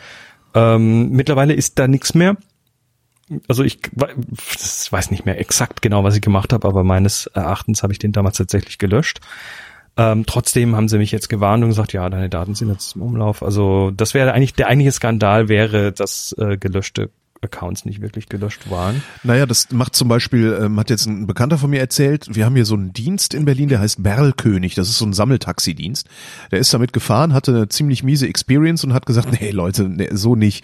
Ähm, mittlerweile ist da nichts mehr. Also ich we- das weiß nicht mehr exakt genau, was ich gemacht habe, aber meines Erachtens habe ich den damals tatsächlich gelöscht. Ähm, trotzdem haben sie mich jetzt gewarnt und gesagt, ja, deine Daten sind jetzt im Umlauf. Also das wäre eigentlich der eigentliche Skandal wäre, dass äh, gelöschte Accounts nicht wirklich gelöscht waren. Naja, das macht zum Beispiel, ähm, hat jetzt ein Bekannter von mir erzählt, wir haben hier so einen Dienst in Berlin, der heißt Berlkönig, das ist so ein Sammeltaxidienst. Der ist damit gefahren, hatte eine ziemlich miese Experience und hat gesagt, nee Leute, nee, so nicht.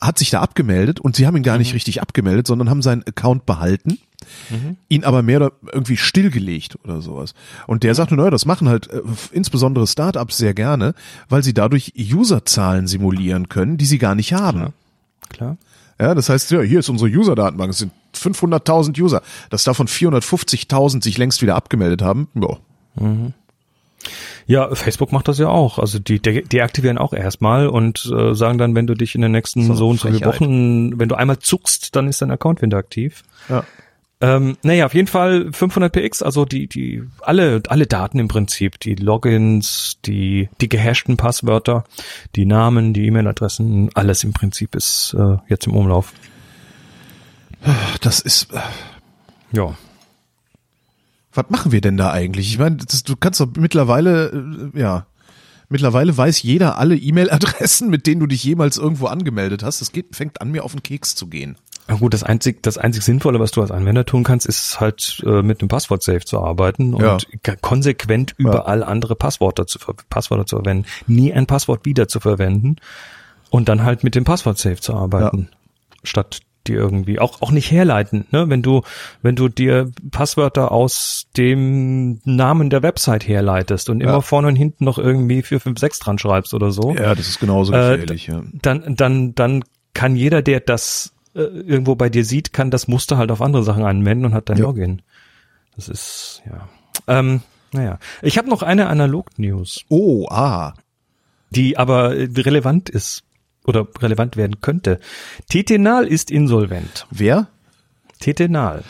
Hat sich da abgemeldet und sie haben ihn gar nicht richtig abgemeldet, sondern haben seinen Account behalten, ihn aber mehr oder irgendwie stillgelegt oder sowas. Und der sagt, naja, das machen halt äh, insbesondere Startups sehr gerne, weil sie dadurch Userzahlen simulieren können, die sie gar nicht haben. Klar. Ja, das heißt, ja, hier ist unsere User-Datenbank. Es sind 500.000 User. Dass davon 450.000 sich längst wieder abgemeldet haben, ja. Ja, Facebook macht das ja auch. Also die de deaktivieren auch erstmal und äh, sagen dann, wenn du dich in den nächsten So so, und so viele Frechheit. Wochen, wenn du einmal zuckst, dann ist dein Account wieder aktiv. ja. Ähm, naja, auf jeden Fall 500 px, also die, die, alle, alle Daten im Prinzip, die Logins, die, die gehashten Passwörter, die Namen, die E-Mail-Adressen, alles im Prinzip ist äh, jetzt im Umlauf. Das ist, äh, Ja. was machen wir denn da eigentlich? Ich meine, das, du kannst doch mittlerweile, äh, ja, mittlerweile weiß jeder alle E-Mail-Adressen, mit denen du dich jemals irgendwo angemeldet hast. Das geht, fängt an, mir auf den Keks zu gehen. Na gut, das einzig, das einzig Sinnvolle, was du als Anwender tun kannst, ist halt äh, mit einem Passwort-Safe zu arbeiten und Ja. konsequent überall andere Passwörter zu, Passwörter zu verwenden, nie ein Passwort wieder zu verwenden und dann halt mit dem Passwort-Safe zu arbeiten, statt die irgendwie auch auch nicht herleiten, ne? Wenn du wenn du dir Passwörter aus dem Namen der Website herleitest und immer Ja. vorne und hinten noch irgendwie 456 dran schreibst oder so, Ja, das ist genauso Äh, gefährlich, ja. dann, dann, dann kann jeder, der das äh, irgendwo bei dir sieht, kann das Muster halt auf andere Sachen anwenden und hat dein Ja. Login. Das ist, ja. Ähm, naja. Ich habe noch eine Analog-News, Oh, ah. die aber äh, relevant ist oder relevant werden könnte. Tetenal ist insolvent. Wer? Tetenal.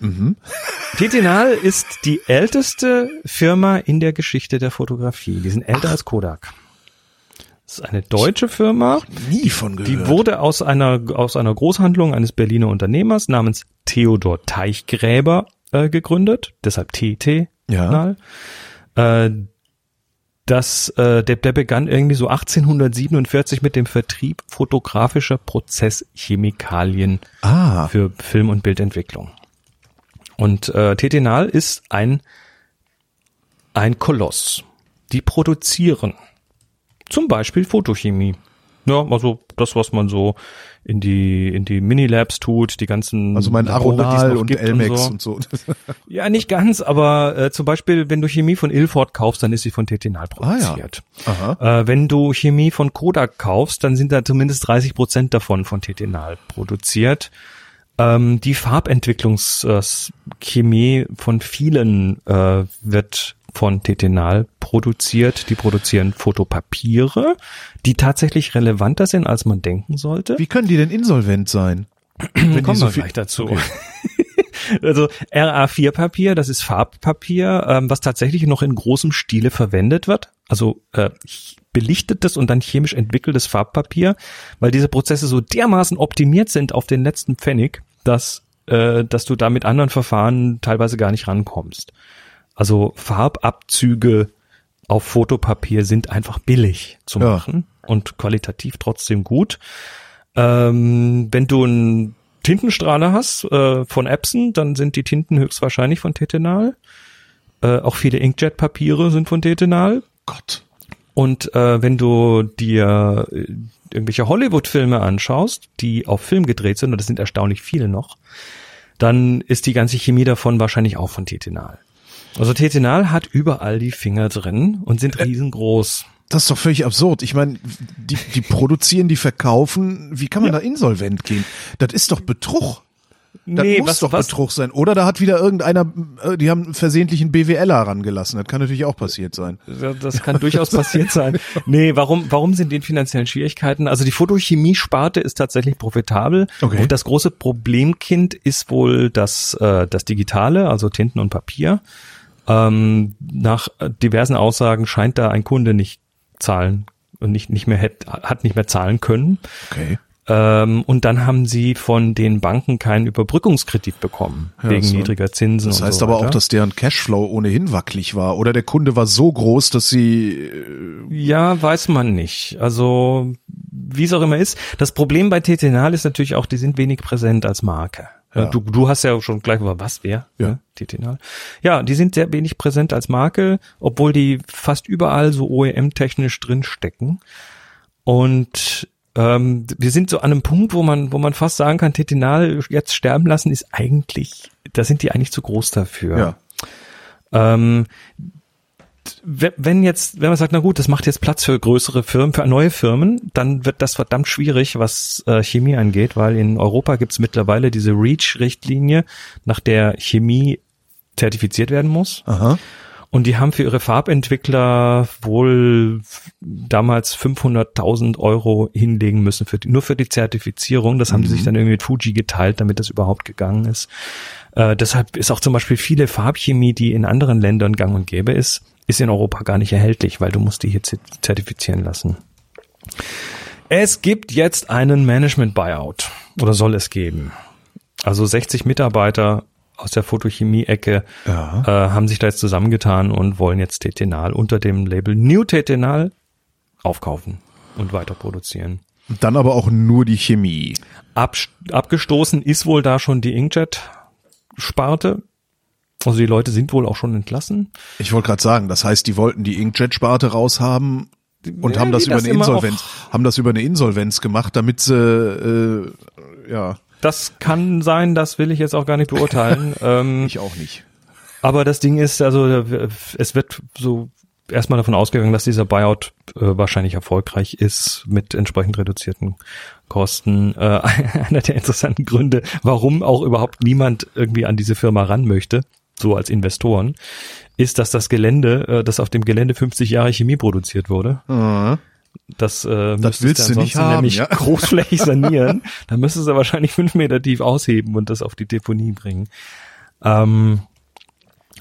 Mhm. Tetenal ist die älteste Firma in der Geschichte der Fotografie. Die sind älter als Kodak. Das ist eine deutsche Firma. Nie von gehört. Die wurde aus einer, aus einer Großhandlung eines Berliner Unternehmers namens Theodor Teichgräber äh, gegründet, deshalb TT. Ja. Äh, das, äh, der, der begann irgendwie so 1847 mit dem Vertrieb fotografischer Prozesschemikalien Ah, für Film- und Bildentwicklung. Und äh, Tetenal ist ein, ein Koloss. Die produzieren zum Beispiel Photochemie. Ja, also das, was man so in die in die Minilabs tut, die ganzen also mein Aronal und Elmex so. und so. Ja, nicht ganz, aber äh, zum Beispiel, wenn du Chemie von Ilford kaufst, dann ist sie von Tetenal Ah, ja. produziert. Äh, wenn du Chemie von Kodak kaufst, dann sind da zumindest 30 Prozent davon von Tetenal produziert. Ähm, die Farbentwicklungschemie von vielen äh, wird von Tetenal produziert. Die produzieren Fotopapiere, die tatsächlich relevanter sind, als man denken sollte. Wie können die denn insolvent sein? Wenn Kommen so wir gleich dazu. Okay. Also RA4-Papier, das ist Farbpapier, ähm, was tatsächlich noch in großem Stile verwendet wird. Also äh, belichtetes und dann chemisch entwickeltes Farbpapier, weil diese Prozesse so dermaßen optimiert sind auf den letzten Pfennig, dass, äh, dass du da mit anderen Verfahren teilweise gar nicht rankommst. Also Farbabzüge auf Fotopapier sind einfach billig zu Ja. machen und qualitativ trotzdem gut. Ähm, wenn du einen Tintenstrahler hast äh, von Epson, dann sind die Tinten höchstwahrscheinlich von Tetenal. Äh, auch viele Inkjet-Papiere sind von Tetenal. Gott. Und äh, wenn du dir äh, irgendwelche Hollywood-Filme anschaust, die auf Film gedreht sind, und das sind erstaunlich viele noch, dann ist die ganze Chemie davon wahrscheinlich auch von Tetenal. Also Tetenal hat überall die Finger drin und sind riesengroß. Das ist doch völlig absurd. Ich meine, die, die produzieren, die verkaufen. Wie kann man da insolvent gehen? Das ist doch Betrug. Das muss doch Betrug sein. Oder da hat wieder irgendeiner, äh, die haben versehentlich einen BWLer rangelassen. Das kann natürlich auch passiert sein. Ja, Das kann durchaus passiert sein. Nee, warum, warum sind die in finanziellen Schwierigkeiten? Also die Photochemie-Sparte ist tatsächlich profitabel. Okay. Und das große Problemkind ist wohl das, äh, das Digitale, also Tinten und Papier. Ähm, nach diversen Aussagen scheint da ein Kunde nicht zahlen und nicht, nicht mehr hätt, hat nicht mehr zahlen können. Okay. Ähm, und dann haben sie von den Banken keinen Überbrückungskredit bekommen, Ja, wegen so. niedriger Zinsen. Das heißt so aber weiter. auch, dass deren Cashflow ohnehin wackelig war. Oder der Kunde war so groß, dass sie, äh, Ja, weiß man nicht. Also, wie es auch immer ist. Das Problem bei Tetenal ist natürlich auch, die sind wenig präsent als Marke. Ja. Du, du hast ja schon gleich über was, wer? Ja. Ne? Tetenal. Ja, die sind sehr wenig präsent als Marke, obwohl die fast überall so OEM-technisch drinstecken. Und ähm, wir sind so an einem Punkt, wo man, wo man fast sagen kann, Tetenal jetzt sterben lassen ist eigentlich, da sind die eigentlich zu groß dafür. ja. Ähm, wenn jetzt, wenn man sagt, na gut, das macht jetzt Platz für größere Firmen, für neue Firmen, dann wird das verdammt schwierig, was äh, Chemie angeht, weil in Europa gibt's mittlerweile diese REACH-Richtlinie, nach der Chemie zertifiziert werden muss. Aha. Und die haben für ihre Farbentwickler wohl damals 500.000 Euro hinlegen müssen, für die, nur für die Zertifizierung. Das haben die sich dann irgendwie mit Fuji geteilt, damit das überhaupt gegangen ist. Äh, deshalb ist auch zum Beispiel viele Farbchemie, die in anderen Ländern gang und gäbe ist, ist in Europa gar nicht erhältlich, weil du musst die hier zer- zertifizieren lassen. Es gibt jetzt einen Management-Buyout. Oder soll es geben. Also 60 Mitarbeiter aus der Photochemie-Ecke Ja. äh, haben sich da jetzt zusammengetan und wollen jetzt Tetenal unter dem Label New Tetenal aufkaufen und weiter produzieren. Dann aber auch nur die Chemie. Ab, abgestoßen ist wohl da schon die Inkjet-Sparte. Also die Leute sind wohl auch schon entlassen. Ich wollte gerade sagen, das heißt, die wollten die Inkjet-Sparte raushaben und Ja, haben das über das eine Insolvenz, haben das über eine Insolvenz gemacht, damit sie äh, ja, Das kann sein, das will ich jetzt auch gar nicht beurteilen. ähm, ich auch nicht. aber das Ding ist, also es wird so erstmal davon ausgegangen, dass dieser Buyout äh, wahrscheinlich erfolgreich ist mit entsprechend reduzierten Kosten. Äh, einer der interessanten Gründe, warum auch überhaupt niemand irgendwie an diese Firma ran möchte, so als Investoren, ist, dass das Gelände, äh, dass auf dem Gelände 50 Jahre Chemie produziert wurde. Mhm. Das, äh, Das willst du nicht haben, nämlich ja. großflächig sanieren. da müsstest du wahrscheinlich fünf Meter tief ausheben und das auf die Deponie bringen. Ähm,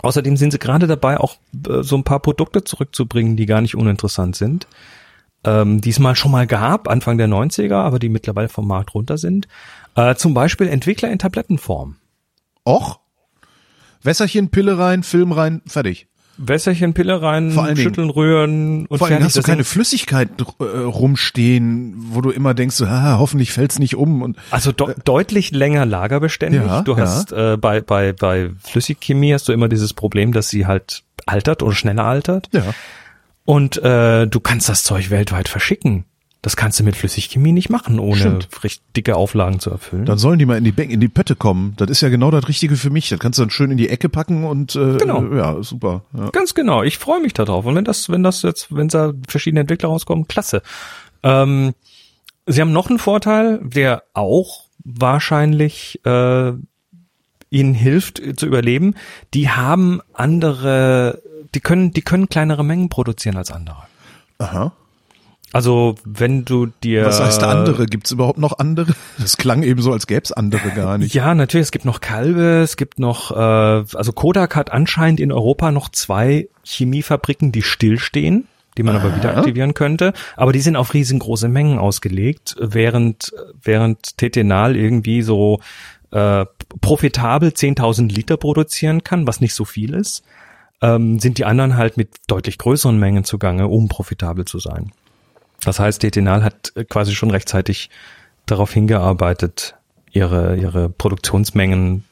außerdem sind sie gerade dabei, auch äh, so ein paar Produkte zurückzubringen, die gar nicht uninteressant sind. Ähm, die es mal schon mal gab, Anfang der 90er, aber die mittlerweile vom Markt runter sind. Äh, zum Beispiel Entwickler in Tablettenform. Och? Wässerchen, Pille rein, Film rein, fertig. Wässerchen, Pille rein, allen Dingen- schütteln, rühren und Vor allem fertig. hast du keine Flüssigkeit äh, rumstehen, wo du immer denkst, so, ah, hoffentlich fällt's nicht um und Also de deutlich länger lagerbeständig. Ja, du ja. hast äh, bei, bei, bei Flüssigchemie hast du immer dieses Problem, dass sie halt altert oder schneller altert. ja. Und äh, du kannst das Zeug weltweit verschicken. Das kannst du mit Flüssigchemie nicht machen, ohne Stimmt. recht dicke Auflagen zu erfüllen. Dann sollen die mal in die in die Pötte kommen. Das ist ja genau das Richtige für mich. Das kannst du dann schön in die Ecke packen und äh, Genau. ja, super. Ja. Ganz genau. Ich freue mich darauf. Und wenn das, wenn das jetzt, wenn da verschiedene Entwickler rauskommen, klasse. Ähm, sie haben noch einen Vorteil, der auch wahrscheinlich äh, ihnen hilft äh, zu überleben. Die haben andere, die können, die können kleinere Mengen produzieren als andere. Aha. Also wenn du dir Was heißt andere? Gibt's überhaupt noch andere? Das klang eben so, als gäb's andere gar nicht. Ja, natürlich. Es gibt noch Kalbe, es gibt noch, äh, also Kodak hat anscheinend in Europa noch zwei Chemiefabriken, die stillstehen, die man aber wieder aktivieren könnte. Aber die sind auf riesengroße Mengen ausgelegt, während, während Tetenal irgendwie so äh, profitabel 10.000 Liter produzieren kann, was nicht so viel ist, ähm, sind die anderen halt mit deutlich größeren Mengen zugange, um profitabel zu sein. Das heißt, Tetenal hat quasi schon rechtzeitig darauf hingearbeitet, ihre, ihre Produktionsmengen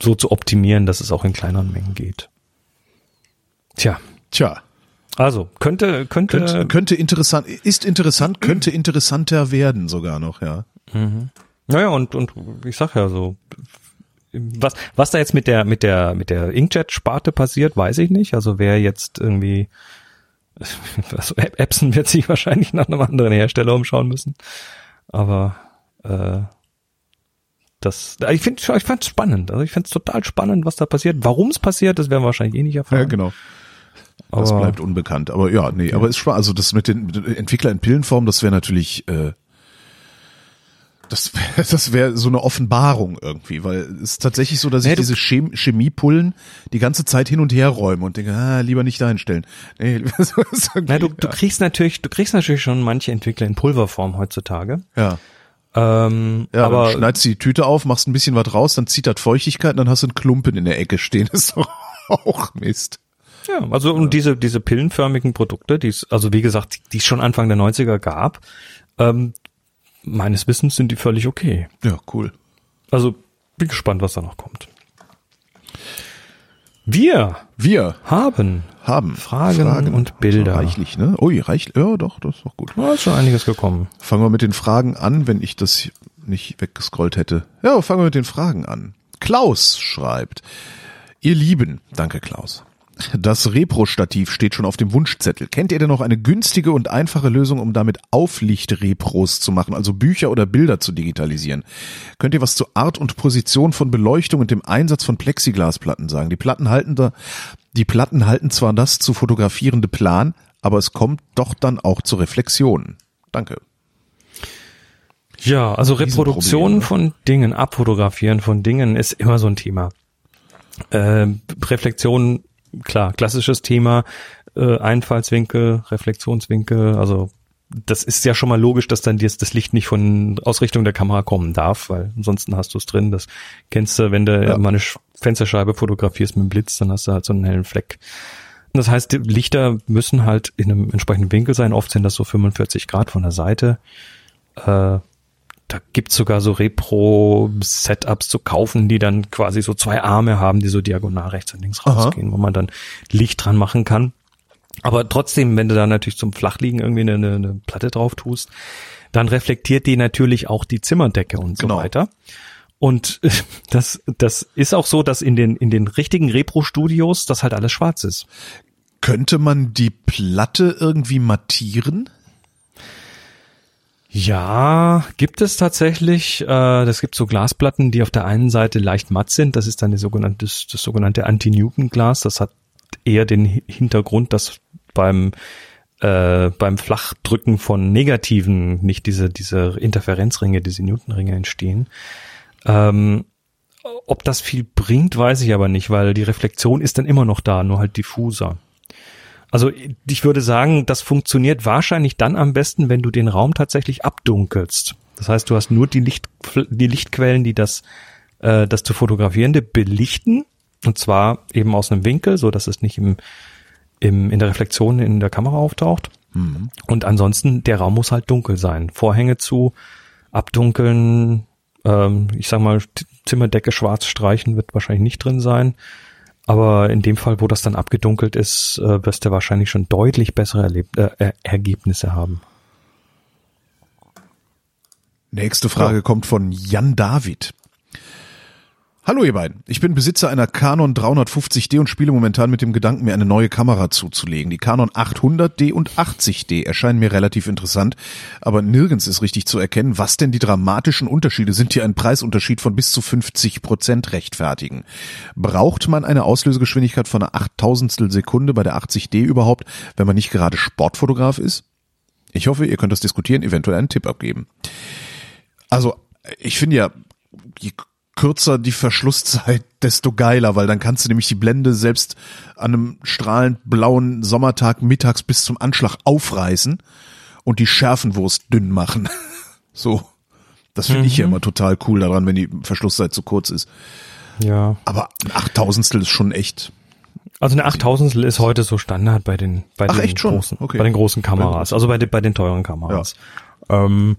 so zu optimieren, dass es auch in kleineren Mengen geht. Tja, Tja, also könnte, könnte, könnte, könnte interessant, ist interessant, könnte interessanter werden sogar noch, ja. naja, und, und ich sag ja so, was, was da jetzt mit der, mit der, mit der Inkjet-Sparte passiert, weiß ich nicht. Also wer jetzt irgendwie, also Epson wird sich wahrscheinlich nach einem anderen Hersteller umschauen müssen. Aber äh, das, ich finde, ich fand's spannend. Also ich find's total spannend, was da passiert. Warum es passiert, das werden wir wahrscheinlich eh nicht erfahren. Ja, genau. Das Aber- bleibt unbekannt. Aber ja, nee, aber ist schon, also das mit den, mit den Entwickler in Pillenform, das wäre natürlich, äh, das wäre das wär so eine Offenbarung irgendwie, weil es ist tatsächlich so, dass Nee, ich du- diese Chem Chemiepullen die ganze Zeit hin und her räume und denke, ah, lieber nicht dahin stellen. Nee, Na, du, irgendwie, du kriegst natürlich, du kriegst natürlich schon manche Entwickler in Pulverform heutzutage. ja. Ähm, Ja, aber dann schneidest die Tüte auf, machst ein bisschen was raus, dann zieht das Feuchtigkeit und dann hast du einen Klumpen in der Ecke stehen. Das ist doch auch Mist. ja, also und diese diese pillenförmigen Produkte, die es, also wie gesagt, die es schon Anfang der 90er gab, ähm, meines Wissens sind die völlig okay. Ja, cool. Also bin gespannt, was da noch kommt. Wir Wir haben haben Fragen und Bilder. Reichlich, ne? Ui, reichlich. Ja, doch, das ist doch gut. da ist schon einiges gekommen. Fangen wir mit den Fragen an, wenn ich das nicht weggescrollt hätte. Ja, fangen wir mit den Fragen an. Klaus schreibt, ihr Lieben, danke Klaus. Das Repro-Stativ steht schon auf dem Wunschzettel. Kennt ihr denn noch eine günstige und einfache Lösung, um damit Auflicht-Repros zu machen, also Bücher oder Bilder zu digitalisieren? Könnt ihr was zur Art und Position von Beleuchtung und dem Einsatz von Plexiglasplatten sagen? Die Platten halten da, die Platten halten zwar das zu fotografierende Plan, aber es kommt doch dann auch zu Reflexionen. Danke. Ja, also Reproduktion von Dingen, Abfotografieren von Dingen ist immer so ein Thema. Ähm, Reflexion, klar, klassisches Thema, äh, Einfallswinkel, Reflexionswinkel, also das ist ja schon mal logisch, dass dann jetzt das Licht nicht von Ausrichtung der Kamera kommen darf, weil ansonsten hast du es drin. Das kennst du, wenn du ja. mal eine Fensterscheibe fotografierst mit dem Blitz, dann hast du halt so einen hellen Fleck. Das heißt, die Lichter müssen halt in einem entsprechenden Winkel sein. Oft sind das so 45 Grad von der Seite. Äh, da gibt's sogar so Repro-Setups zu kaufen, die dann quasi so zwei Arme haben, die so diagonal rechts und links rausgehen, Aha. wo man dann Licht dran machen kann. Aber trotzdem, wenn du da natürlich zum Flachliegen irgendwie eine, eine Platte drauf tust, dann reflektiert die natürlich auch die Zimmerdecke und so genau. weiter. Und das, das ist auch so, dass in den, in den richtigen Repro-Studios das halt alles schwarz ist. Könnte man die Platte irgendwie mattieren? Ja, gibt es tatsächlich. Äh, das gibt so Glasplatten, die auf der einen Seite leicht matt sind. Das ist dann die sogenannte, das, das sogenannte Anti-Newton-Glas. Das hat eher den Hintergrund, dass beim äh, beim Flachdrücken von Negativen nicht diese diese Interferenzringe, diese Newtonringe entstehen. Ähm, ob das viel bringt, weiß ich aber nicht, weil die Reflexion ist dann immer noch da, nur halt diffuser. Also ich würde sagen, das funktioniert wahrscheinlich dann am besten, wenn du den Raum tatsächlich abdunkelst. Das heißt, du hast nur die, Licht, die Lichtquellen, die das, äh, das zu fotografierende belichten. Und zwar eben aus einem Winkel, so dass es nicht im, im, in der Reflexion in der Kamera auftaucht. Mhm. Und ansonsten, der Raum muss halt dunkel sein. Vorhänge zu, abdunkeln, ähm, ich sag mal, Zimmerdecke schwarz streichen wird wahrscheinlich nicht drin sein. Aber in dem Fall, wo das dann abgedunkelt ist, äh, wirst du wahrscheinlich schon deutlich bessere Erleb äh, Ergebnisse haben. Nächste Frage ja. kommt von Jan David. Hallo ihr beiden. Ich bin Besitzer einer Canon 350D und spiele momentan mit dem Gedanken, mir eine neue Kamera zuzulegen. Die Canon 800D und 80D erscheinen mir relativ interessant, aber nirgends ist richtig zu erkennen, was denn die dramatischen Unterschiede sind, die einen Preisunterschied von bis zu 50 Prozent rechtfertigen. Braucht man eine Auslösegeschwindigkeit von einer Achttausendstel Sekunde bei der 80D überhaupt, wenn man nicht gerade Sportfotograf ist? Ich hoffe, ihr könnt das diskutieren, eventuell einen Tipp abgeben. Also, ich finde ja, je kürzer die Verschlusszeit, desto geiler, weil dann kannst du nämlich die Blende selbst an einem strahlend blauen Sommertag mittags bis zum Anschlag aufreißen und die Schärfenwurst dünn machen. so. Das finde mhm. ich ja mhm. immer total cool daran, wenn die Verschlusszeit zu kurz ist. Ja. Aber ein Achttausendstel ist schon echt. Also eine Achttausendstel ist heute so Standard bei den, bei Ach, den großen, okay. bei den großen Kameras, also bei den, bei den teuren Kameras. Ja. Ähm,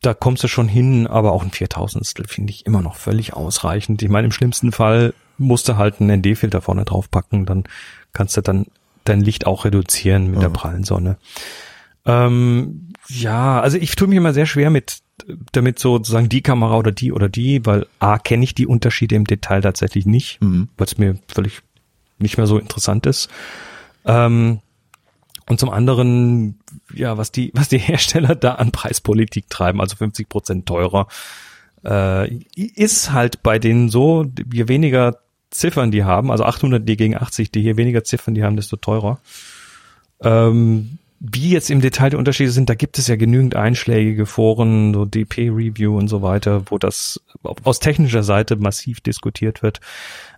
da kommst du schon hin, aber auch ein Viertausendstel finde ich immer noch völlig ausreichend. Ich meine, im schlimmsten Fall musst du halt einen ND-Filter vorne drauf packen, dann kannst du dann dein Licht auch reduzieren mit ja. der prallen Sonne. Ähm, ja, also ich tue mich immer sehr schwer mit damit sozusagen die Kamera oder die oder die, weil A kenne ich die Unterschiede im Detail tatsächlich nicht, mhm. weil es mir völlig nicht mehr so interessant ist. Ähm, und zum anderen, ja, was die, was die Hersteller da an Preispolitik treiben, also 50 Prozent teurer, äh, ist halt bei denen so, je weniger Ziffern die haben, also 800D gegen 80D, je weniger Ziffern die haben, desto teurer. Ähm, wie jetzt im Detail die Unterschiede sind, da gibt es ja genügend einschlägige Foren, so DP-Review und so weiter, wo das aus technischer Seite massiv diskutiert wird.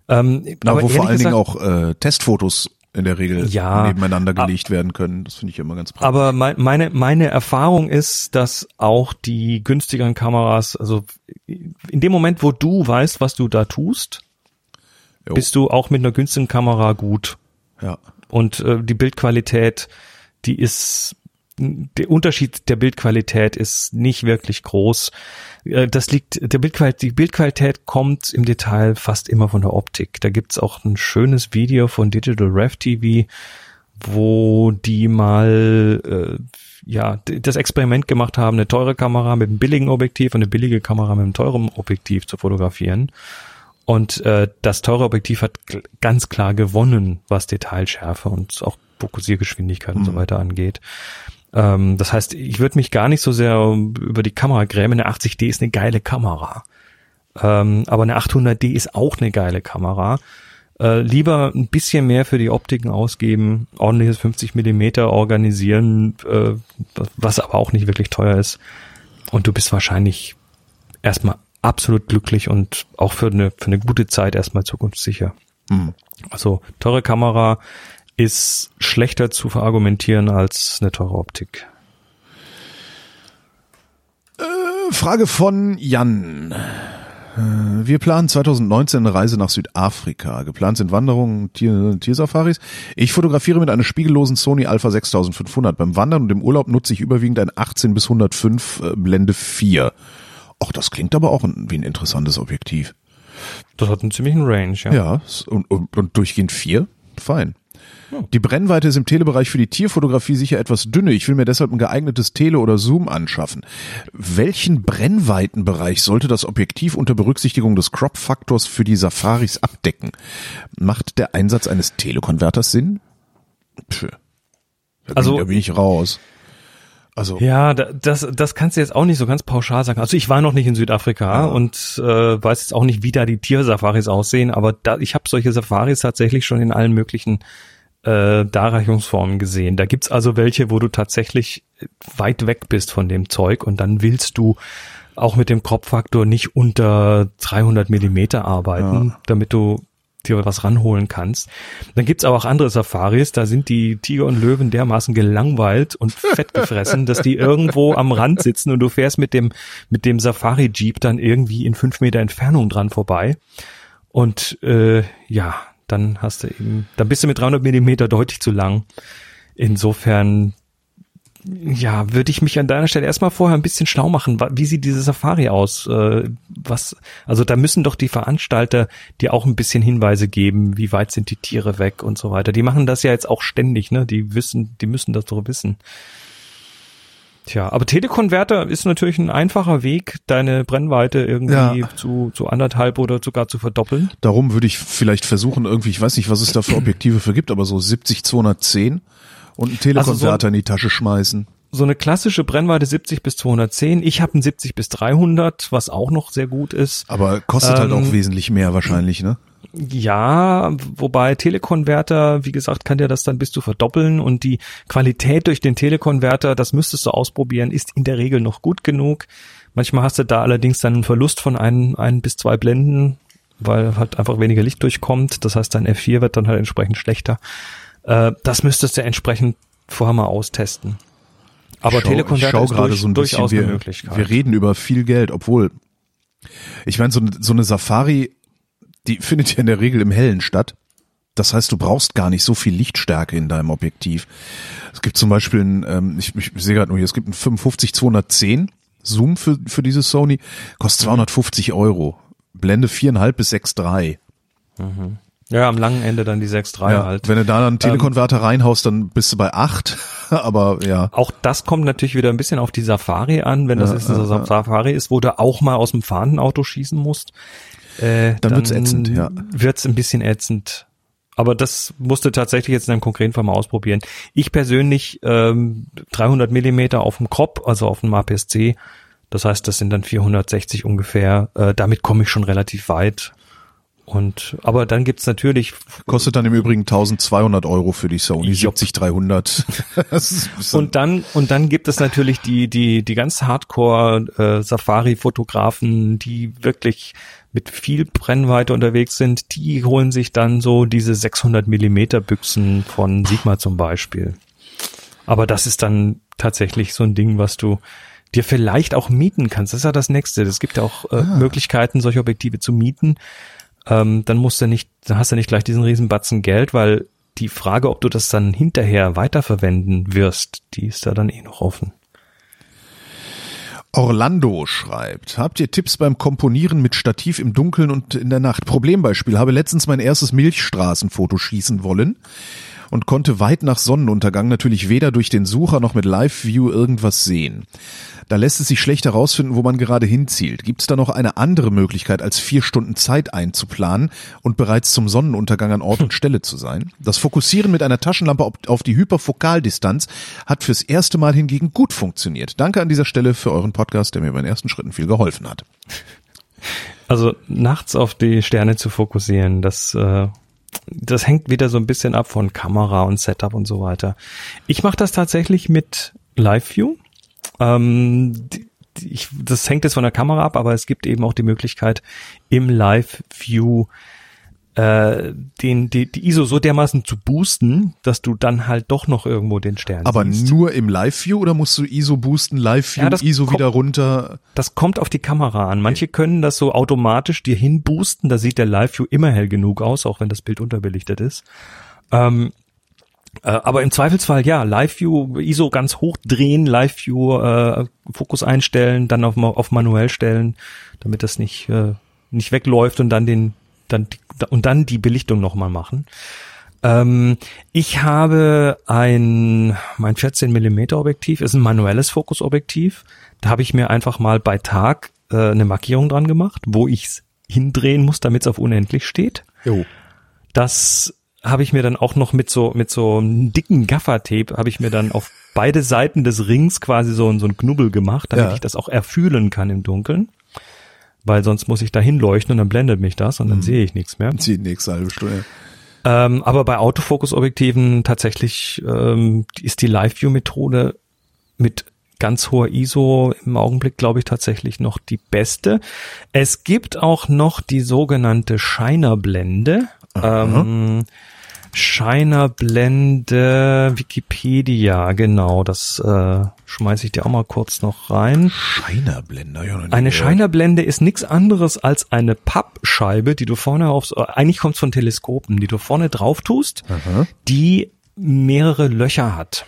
Ähm, Na, wo vor allen gesagt, Dingen auch äh, Testfotos in der Regel ja, nebeneinander gelegt werden können. Das finde ich immer ganz praktisch. Aber mein, meine, meine Erfahrung ist, dass auch die günstigeren Kameras, also in dem Moment, wo du weißt, was du da tust, jo. bist du auch mit einer günstigen Kamera gut. Ja. Und äh, die Bildqualität, die ist der Unterschied der Bildqualität ist nicht wirklich groß. Äh, das liegt, der Bildqualität, die Bildqualität kommt im Detail fast immer von der Optik. Da gibt's auch ein schönes Video von Digital Rev TV, wo die mal äh, ja das Experiment gemacht haben, eine teure Kamera mit einem billigen Objektiv und eine billige Kamera mit einem teuren Objektiv zu fotografieren. Und äh, das teure Objektiv hat ganz klar gewonnen, was Detailschärfe und auch Fokussiergeschwindigkeit mhm. und so mhm. weiter angeht. Ähm, das heißt, ich würde mich gar nicht so sehr über die Kamera grämen. Eine 80D ist eine geile Kamera. Ähm, aber eine 800D ist auch eine geile Kamera. Äh, lieber ein bisschen mehr für die Optiken ausgeben, ordentliches 50 Millimeter organisieren, äh, was aber auch nicht wirklich teuer ist. Und du bist wahrscheinlich erstmal absolut glücklich und auch für eine, für eine gute Zeit erstmal zukunftssicher. Mhm. Also teure Kamera, ist schlechter zu verargumentieren als eine teure Optik. Frage von Jan. Äh, Wir planen 2019 eine Reise nach Südafrika. Geplant sind Wanderungen, Tier, Tiersafaris. Ich fotografiere mit einer spiegellosen Sony Alpha 6500. Beim Wandern und im Urlaub nutze ich überwiegend ein 18 bis 105 äh, Blende 4. Ach, das klingt aber auch wie ein interessantes Objektiv. Das hat einen ziemlichen Range, ja. Ja, und, und, und durchgehend 4? Fein. Die Brennweite ist im Telebereich für die Tierfotografie sicher etwas dünne. Ich will mir deshalb ein geeignetes Tele oder Zoom anschaffen. Welchen Brennweitenbereich sollte das Objektiv unter Berücksichtigung des Crop-Faktors für die Safaris abdecken? Macht der Einsatz eines Telekonverters Sinn? Pff, da, Also- bin, da bin ich raus. Also, Ja, da- das, das kannst du jetzt auch nicht so ganz pauschal sagen. Also ich war noch nicht in Südafrika und äh, weiß jetzt auch nicht, wie da die Tiersafaris aussehen, aber da, ich habe solche Safaris tatsächlich schon in allen möglichen äh, Darreichungsformen gesehen. Da gibt's also welche, wo du tatsächlich weit weg bist von dem Zeug und dann willst du auch mit dem Kropffaktor nicht unter 300 Millimeter arbeiten, damit du dir was ranholen kannst. Dann gibt's aber auch andere Safaris, da sind die Tiger und Löwen dermaßen gelangweilt und fett gefressen, dass die irgendwo am Rand sitzen und du fährst mit dem, mit dem Safari-Jeep dann irgendwie in fünf Meter Entfernung dran vorbei. Und äh, ja, dann hast du eben, dann bist du mit 300 Millimeter deutlich zu lang. Insofern, ja, würde ich mich an deiner Stelle erstmal vorher ein bisschen schlau machen. Wie sieht diese Safari aus? Äh, was, also da müssen doch die Veranstalter dir auch ein bisschen Hinweise geben, wie weit sind die Tiere weg und so weiter. Die machen das ja jetzt auch ständig, ne? Die wissen, die müssen das doch wissen. Tja, aber Telekonverter ist natürlich ein einfacher Weg, deine Brennweite irgendwie Ja. zu, zu anderthalb oder sogar zu verdoppeln. darum würde ich vielleicht versuchen, irgendwie, ich weiß nicht, was es da für Objektive für gibt, aber so 70-210 und einen Telekonverter Also so- in die Tasche schmeißen. so eine klassische Brennweite 70 bis 210. Ich habe einen 70 bis 300, was auch noch sehr gut ist. Aber kostet halt Ähm, auch wesentlich mehr wahrscheinlich, ne? Ja, wobei Telekonverter, wie gesagt, kann dir das dann bis zu verdoppeln und die Qualität durch den Telekonverter, das müsstest du ausprobieren, ist in der Regel noch gut genug. Manchmal hast du da allerdings dann einen Verlust von ein, ein bis zwei Blenden, weil halt einfach weniger Licht durchkommt. Das heißt, dein F4 wird dann halt entsprechend schlechter. Äh, das müsstest du entsprechend vorher mal austesten. Aber schau, Telekonverter ich schau ist gerade durch, so ein bisschen, durchaus wir, eine Möglichkeit. wir reden über viel Geld, obwohl, ich meine, so, so eine Safari, die findet ja in der Regel im Hellen statt. Das heißt, du brauchst gar nicht so viel Lichtstärke in deinem Objektiv. Es gibt zum Beispiel ein, ähm, ich, ich sehe gerade nur hier, es gibt ein 55-210 Zoom für, für dieses Sony, kostet 250 Euro. Blende 4,5 bis 6,3. ja, am langen Ende dann die 6.3 Ja, halt. Wenn du da dann einen Telekonverter reinhaust, dann bist du bei 8. Aber ja, Auch das kommt natürlich wieder ein bisschen auf die Safari an. Wenn das Ja, jetzt eine ja. Safari ist, wo du auch mal aus dem fahrenden Auto schießen musst, äh, Dann wird's ätzend, ja. Wird's ein bisschen ätzend. Aber das musst du tatsächlich jetzt in einem konkreten Fall mal ausprobieren. Ich persönlich ähm, 300 Millimeter auf dem Crop, also auf dem APS-C. Das heißt, das sind dann 460 ungefähr. Äh, damit komme ich schon relativ weit. Und aber dann gibt's natürlich kostet dann im Übrigen 1200 Euro für die Sony Jupp. 70-300. Das ist ein bisschen- Und dann und dann gibt es natürlich die die die ganz Hardcore äh, Safari Fotografen, die wirklich mit viel Brennweite unterwegs sind, die holen sich dann so diese 600 Millimeter Büchsen von Sigma zum Beispiel. Aber das ist dann tatsächlich so ein Ding, was du dir vielleicht auch mieten kannst. Das ist ja das nächste. Es gibt ja auch äh, Möglichkeiten, solche Objektive zu mieten. Ähm, dann musst du nicht, dann hast du nicht gleich diesen riesen Batzen Geld, weil die Frage, ob du das dann hinterher weiterverwenden wirst, die ist da dann eh noch offen. Orlando schreibt, habt ihr Tipps beim Komponieren mit Stativ im Dunkeln und in der Nacht? Problembeispiel, habe letztens mein erstes Milchstraßenfoto schießen wollen und konnte weit nach Sonnenuntergang natürlich weder durch den Sucher noch mit Live View irgendwas sehen. Da lässt es sich schlecht herausfinden, wo man gerade hinzielt. Gibt es da noch eine andere Möglichkeit, als vier Stunden Zeit einzuplanen und bereits zum Sonnenuntergang an Ort und Stelle zu sein? Das Fokussieren mit einer Taschenlampe auf- auf die Hyperfokaldistanz hat fürs erste Mal hingegen gut funktioniert. Danke an dieser Stelle für euren Podcast, der mir bei den ersten Schritten viel geholfen hat. Also nachts auf die Sterne zu fokussieren, das äh, das hängt wieder so ein bisschen ab von Kamera und Setup und so weiter. Ich mache das tatsächlich mit Live View. Ähm, ich, das hängt jetzt von der Kamera ab, aber es gibt eben auch die Möglichkeit im Live View äh, den, die, die ISO so dermaßen zu boosten, dass du dann halt doch noch irgendwo den Stern Aber siehst. nur im Live-View oder musst du ISO boosten, Live-View, Ja, ISO kommt- wieder runter? Das kommt auf die Kamera an. Manche können das so automatisch dir hinboosten, da sieht der Live-View immer hell genug aus, auch wenn das Bild unterbelichtet ist. Ähm, äh, aber im Zweifelsfall ja, Live-View, ISO ganz hoch drehen, Live-View äh, Fokus einstellen, dann auf, auf manuell stellen, damit das nicht äh, nicht wegläuft und dann den dann und dann die Belichtung nochmal machen. Ähm, ich habe ein, mein 14 Millimeter Objektiv ist ein manuelles Fokusobjektiv. Da habe ich mir einfach mal bei Tag äh, eine Markierung dran gemacht, wo ich es hindrehen muss, damit es auf unendlich steht. Jo. Das habe ich mir dann auch noch mit so mit so einem dicken Gaffertape habe ich mir dann auf beide Seiten des Rings quasi so, so ein Knubbel gemacht, damit Ja. ich das auch erfühlen kann im Dunkeln. Weil sonst muss ich da hinleuchten und dann blendet mich das und dann sehe ich nichts mehr. Die nächste halbe Stunde. Ähm, aber bei Autofokus-Objektiven tatsächlich ähm, ist die Live-View-Methode mit ganz hoher ISO im Augenblick, glaube ich, tatsächlich noch die beste. Es gibt auch noch die sogenannte Shiner-Blende. Ähm, Shiner-Blende Wikipedia, genau, das äh, schmeiße ich dir auch mal kurz noch rein. Scheinerblender, ja. Eine gehört. Scheinerblende ist nichts anderes als eine Pappscheibe, die du vorne aufs, äh, eigentlich kommt's von Teleskopen, die du vorne drauf tust, die mehrere Löcher hat.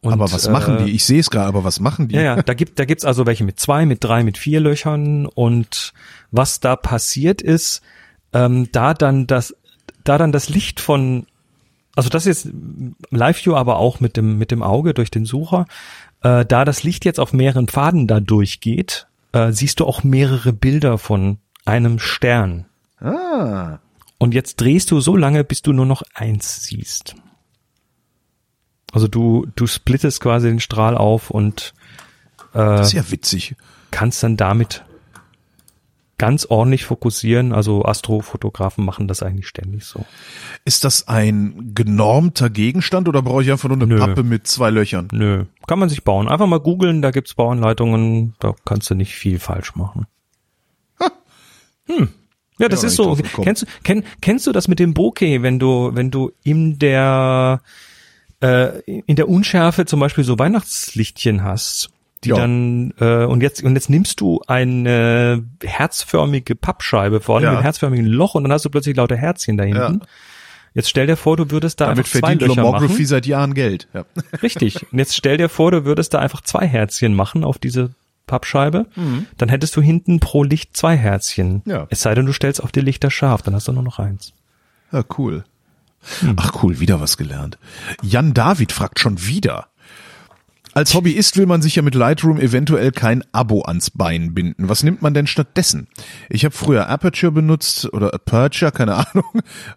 Und, Aber was machen äh, die? Ich sehe es gerade, aber was machen die? Ja, ja, da gibt, da gibt's also welche mit zwei, mit drei, mit vier Löchern und was da passiert ist, ähm, da dann das, da dann das Licht von, also das ist Live-View, aber auch mit dem mit dem Auge durch den Sucher, äh, da das Licht jetzt auf mehreren Pfaden da durchgeht, äh, siehst du auch mehrere Bilder von einem Stern. Ah. Und jetzt drehst du so lange, bis du nur noch eins siehst. Also du du splittest quasi den Strahl auf und äh, Das ist ja witzig. kannst dann damit ganz ordentlich fokussieren. Also Astrofotografen machen das eigentlich ständig so. Ist das ein genormter Gegenstand oder brauche ich einfach nur eine Nö. Pappe mit zwei Löchern? Nö, kann man sich bauen. Einfach mal googeln, da gibt's Bauanleitungen, da kannst du nicht viel falsch machen. Hm. Ja, das Ja, ist so. Kennst du, kenn, kennst du das mit dem Bokeh, wenn du, wenn du in der äh, in der Unschärfe zum Beispiel so Weihnachtslichtchen hast, die Ja. dann äh, und jetzt und jetzt nimmst du eine herzförmige Pappscheibe vorne Ja. mit einem herzförmigen Loch und dann hast du plötzlich lauter Herzchen da hinten. Ja. Jetzt stell dir vor, du würdest da Damit einfach zwei Löcher Lomography machen. seit Jahren Geld. Ja. Richtig. Und jetzt stell dir vor, du würdest da einfach zwei Herzchen machen auf diese Pappscheibe. Dann hättest du hinten pro Licht zwei Herzchen. Ja. Es sei denn, du stellst auf die Lichter scharf, dann hast du nur noch eins. ja, cool. Ach cool, wieder was gelernt. Jan David fragt schon wieder. Als Hobbyist will man sich ja mit Lightroom eventuell kein Abo ans Bein binden. Was nimmt man denn stattdessen? Ich habe früher Aperture benutzt oder Aperture, keine Ahnung.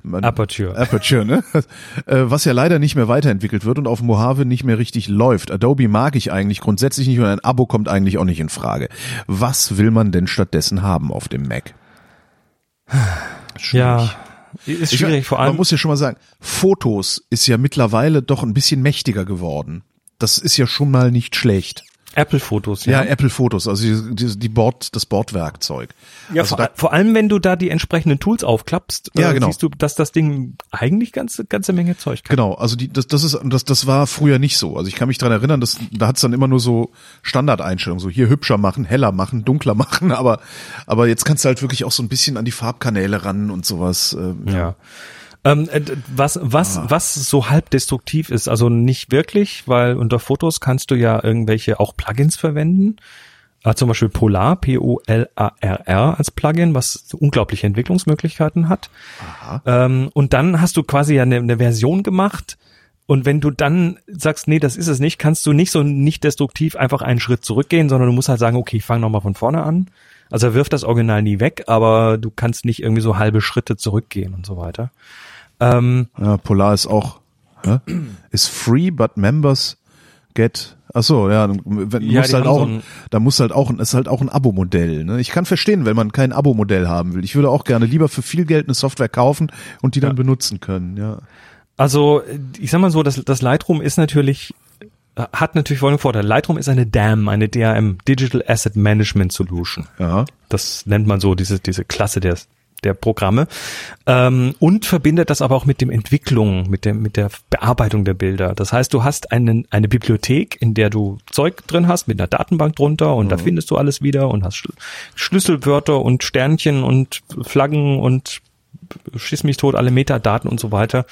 Man, Aperture. Aperture, ne? Äh, Was ja leider nicht mehr weiterentwickelt wird und auf Mojave nicht mehr richtig läuft. Adobe mag ich eigentlich grundsätzlich nicht und ein Abo kommt eigentlich auch nicht in Frage. Was will man denn stattdessen haben auf dem Mac? Schwierig. Ja. Ist Ich- schwierig, vor Man allem. muss ja schon mal sagen, Fotos ist ja mittlerweile doch ein bisschen mächtiger geworden. Das ist ja schon mal nicht schlecht. Apple-Fotos, Ja, ja. Apple Fotos, also die, die, die Bord, das Bordwerkzeug. Ja, also vor, da, vor allem, wenn du da die entsprechenden Tools aufklappst, Ja, äh, genau. siehst du, dass das Ding eigentlich ganze, ganze Menge Zeug kann. genau, also die, das, das ist, das, das war früher nicht so. Also ich kann mich dran erinnern, dass, da hat's dann immer nur so Standardeinstellungen, so hier hübscher machen, heller machen, dunkler machen, aber, aber jetzt kannst du halt wirklich auch so ein bisschen an die Farbkanäle ran und sowas. Äh, Ja. Ähm, äh, was, was, Ah. was so halb destruktiv ist, also nicht wirklich, weil unter Fotos kannst du ja irgendwelche auch Plugins verwenden. Äh, zum Beispiel Polar, P-O-L-A-R-R als Plugin, was unglaubliche Entwicklungsmöglichkeiten hat. Ähm, und dann hast du quasi ja eine, eine Version gemacht. Und wenn du dann sagst, nee, das ist es nicht, kannst du nicht so nicht destruktiv einfach einen Schritt zurückgehen, sondern du musst halt sagen, okay, ich fange nochmal von vorne an. Also er wirft das Original nie weg, aber du kannst nicht irgendwie so halbe Schritte zurückgehen und so weiter. Ähm, Ja, Polar ist auch, hä? ist free, but members get, ach so, ja, dann- wenn, Ja, muss halt auch, so da muss halt auch, ein- ist halt auch ein Abo-Modell, ne? Ich kann verstehen, wenn man kein Abo-Modell haben will. Ich würde auch gerne lieber für viel Geld eine Software kaufen und die dann benutzen können, ja. Also, ich sag mal so, das, das Lightroom ist natürlich, hat natürlich folgenden Vorteil. Lightroom ist eine DAM, eine DAM, Digital Asset Management Solution. Ja. Das nennt man so, diese, diese Klasse der, der Programme ähm, und verbindet das aber auch mit dem Entwicklung, mit der mit der Bearbeitung der Bilder. Das heißt, du hast einen, eine Bibliothek, in der du Zeug drin hast mit einer Datenbank drunter und mhm. da findest du alles wieder und hast Schl Schlüsselwörter und Sternchen und Flaggen und schiss mich tot, alle Metadaten und so weiter.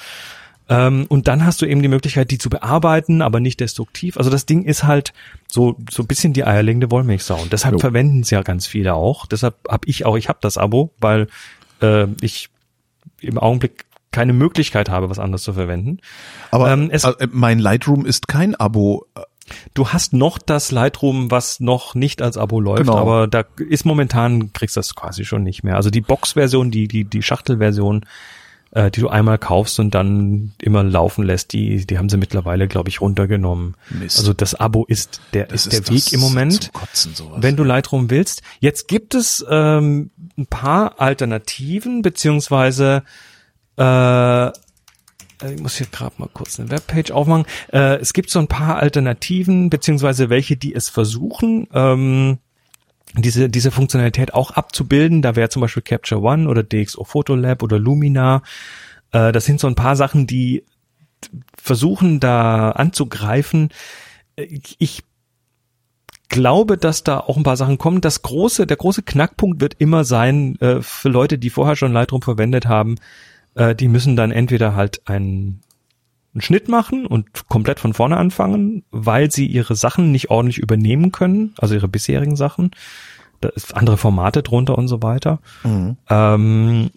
Ähm, und dann hast du eben die Möglichkeit, die zu bearbeiten, aber nicht destruktiv. Also das Ding ist halt so so ein bisschen die eierlegende Wollmilchsau. Und deshalb verwenden es ja ganz viele auch. Deshalb habe ich auch, ich habe das Abo, weil äh, ich im Augenblick keine Möglichkeit habe, was anderes zu verwenden. Aber ähm, es, äh, mein Lightroom ist kein Abo. Du hast noch das Lightroom, was noch nicht als Abo läuft, genau. aber da ist momentan kriegst du das quasi schon nicht mehr. Also die Box-Version, die die die Schachtelversion, äh, die du einmal kaufst und dann immer laufen lässt, die die haben sie mittlerweile, glaube ich, runtergenommen. Mist. Also das Abo ist der das ist der ist Weg im Moment, Kotzen, wenn du Lightroom willst. Jetzt gibt es ähm, ein paar Alternativen beziehungsweise äh, ich muss hier gerade mal kurz eine Webpage aufmachen. Äh, es gibt so ein paar Alternativen, beziehungsweise welche, die es versuchen, ähm, diese, diese Funktionalität auch abzubilden. Da wäre zum Beispiel Capture One oder DxO Photolab oder Lumina. Äh, das sind so ein paar Sachen, die versuchen da anzugreifen. Ich glaube, dass da auch ein paar Sachen kommen. Das große, der große Knackpunkt wird immer sein, äh, für Leute, die vorher schon Lightroom verwendet haben, äh, die müssen dann entweder halt einen, einen Schnitt machen und komplett von vorne anfangen, weil sie ihre Sachen nicht ordentlich übernehmen können, also ihre bisherigen Sachen. Da ist andere Formate drunter und so weiter. Mhm. Ähm,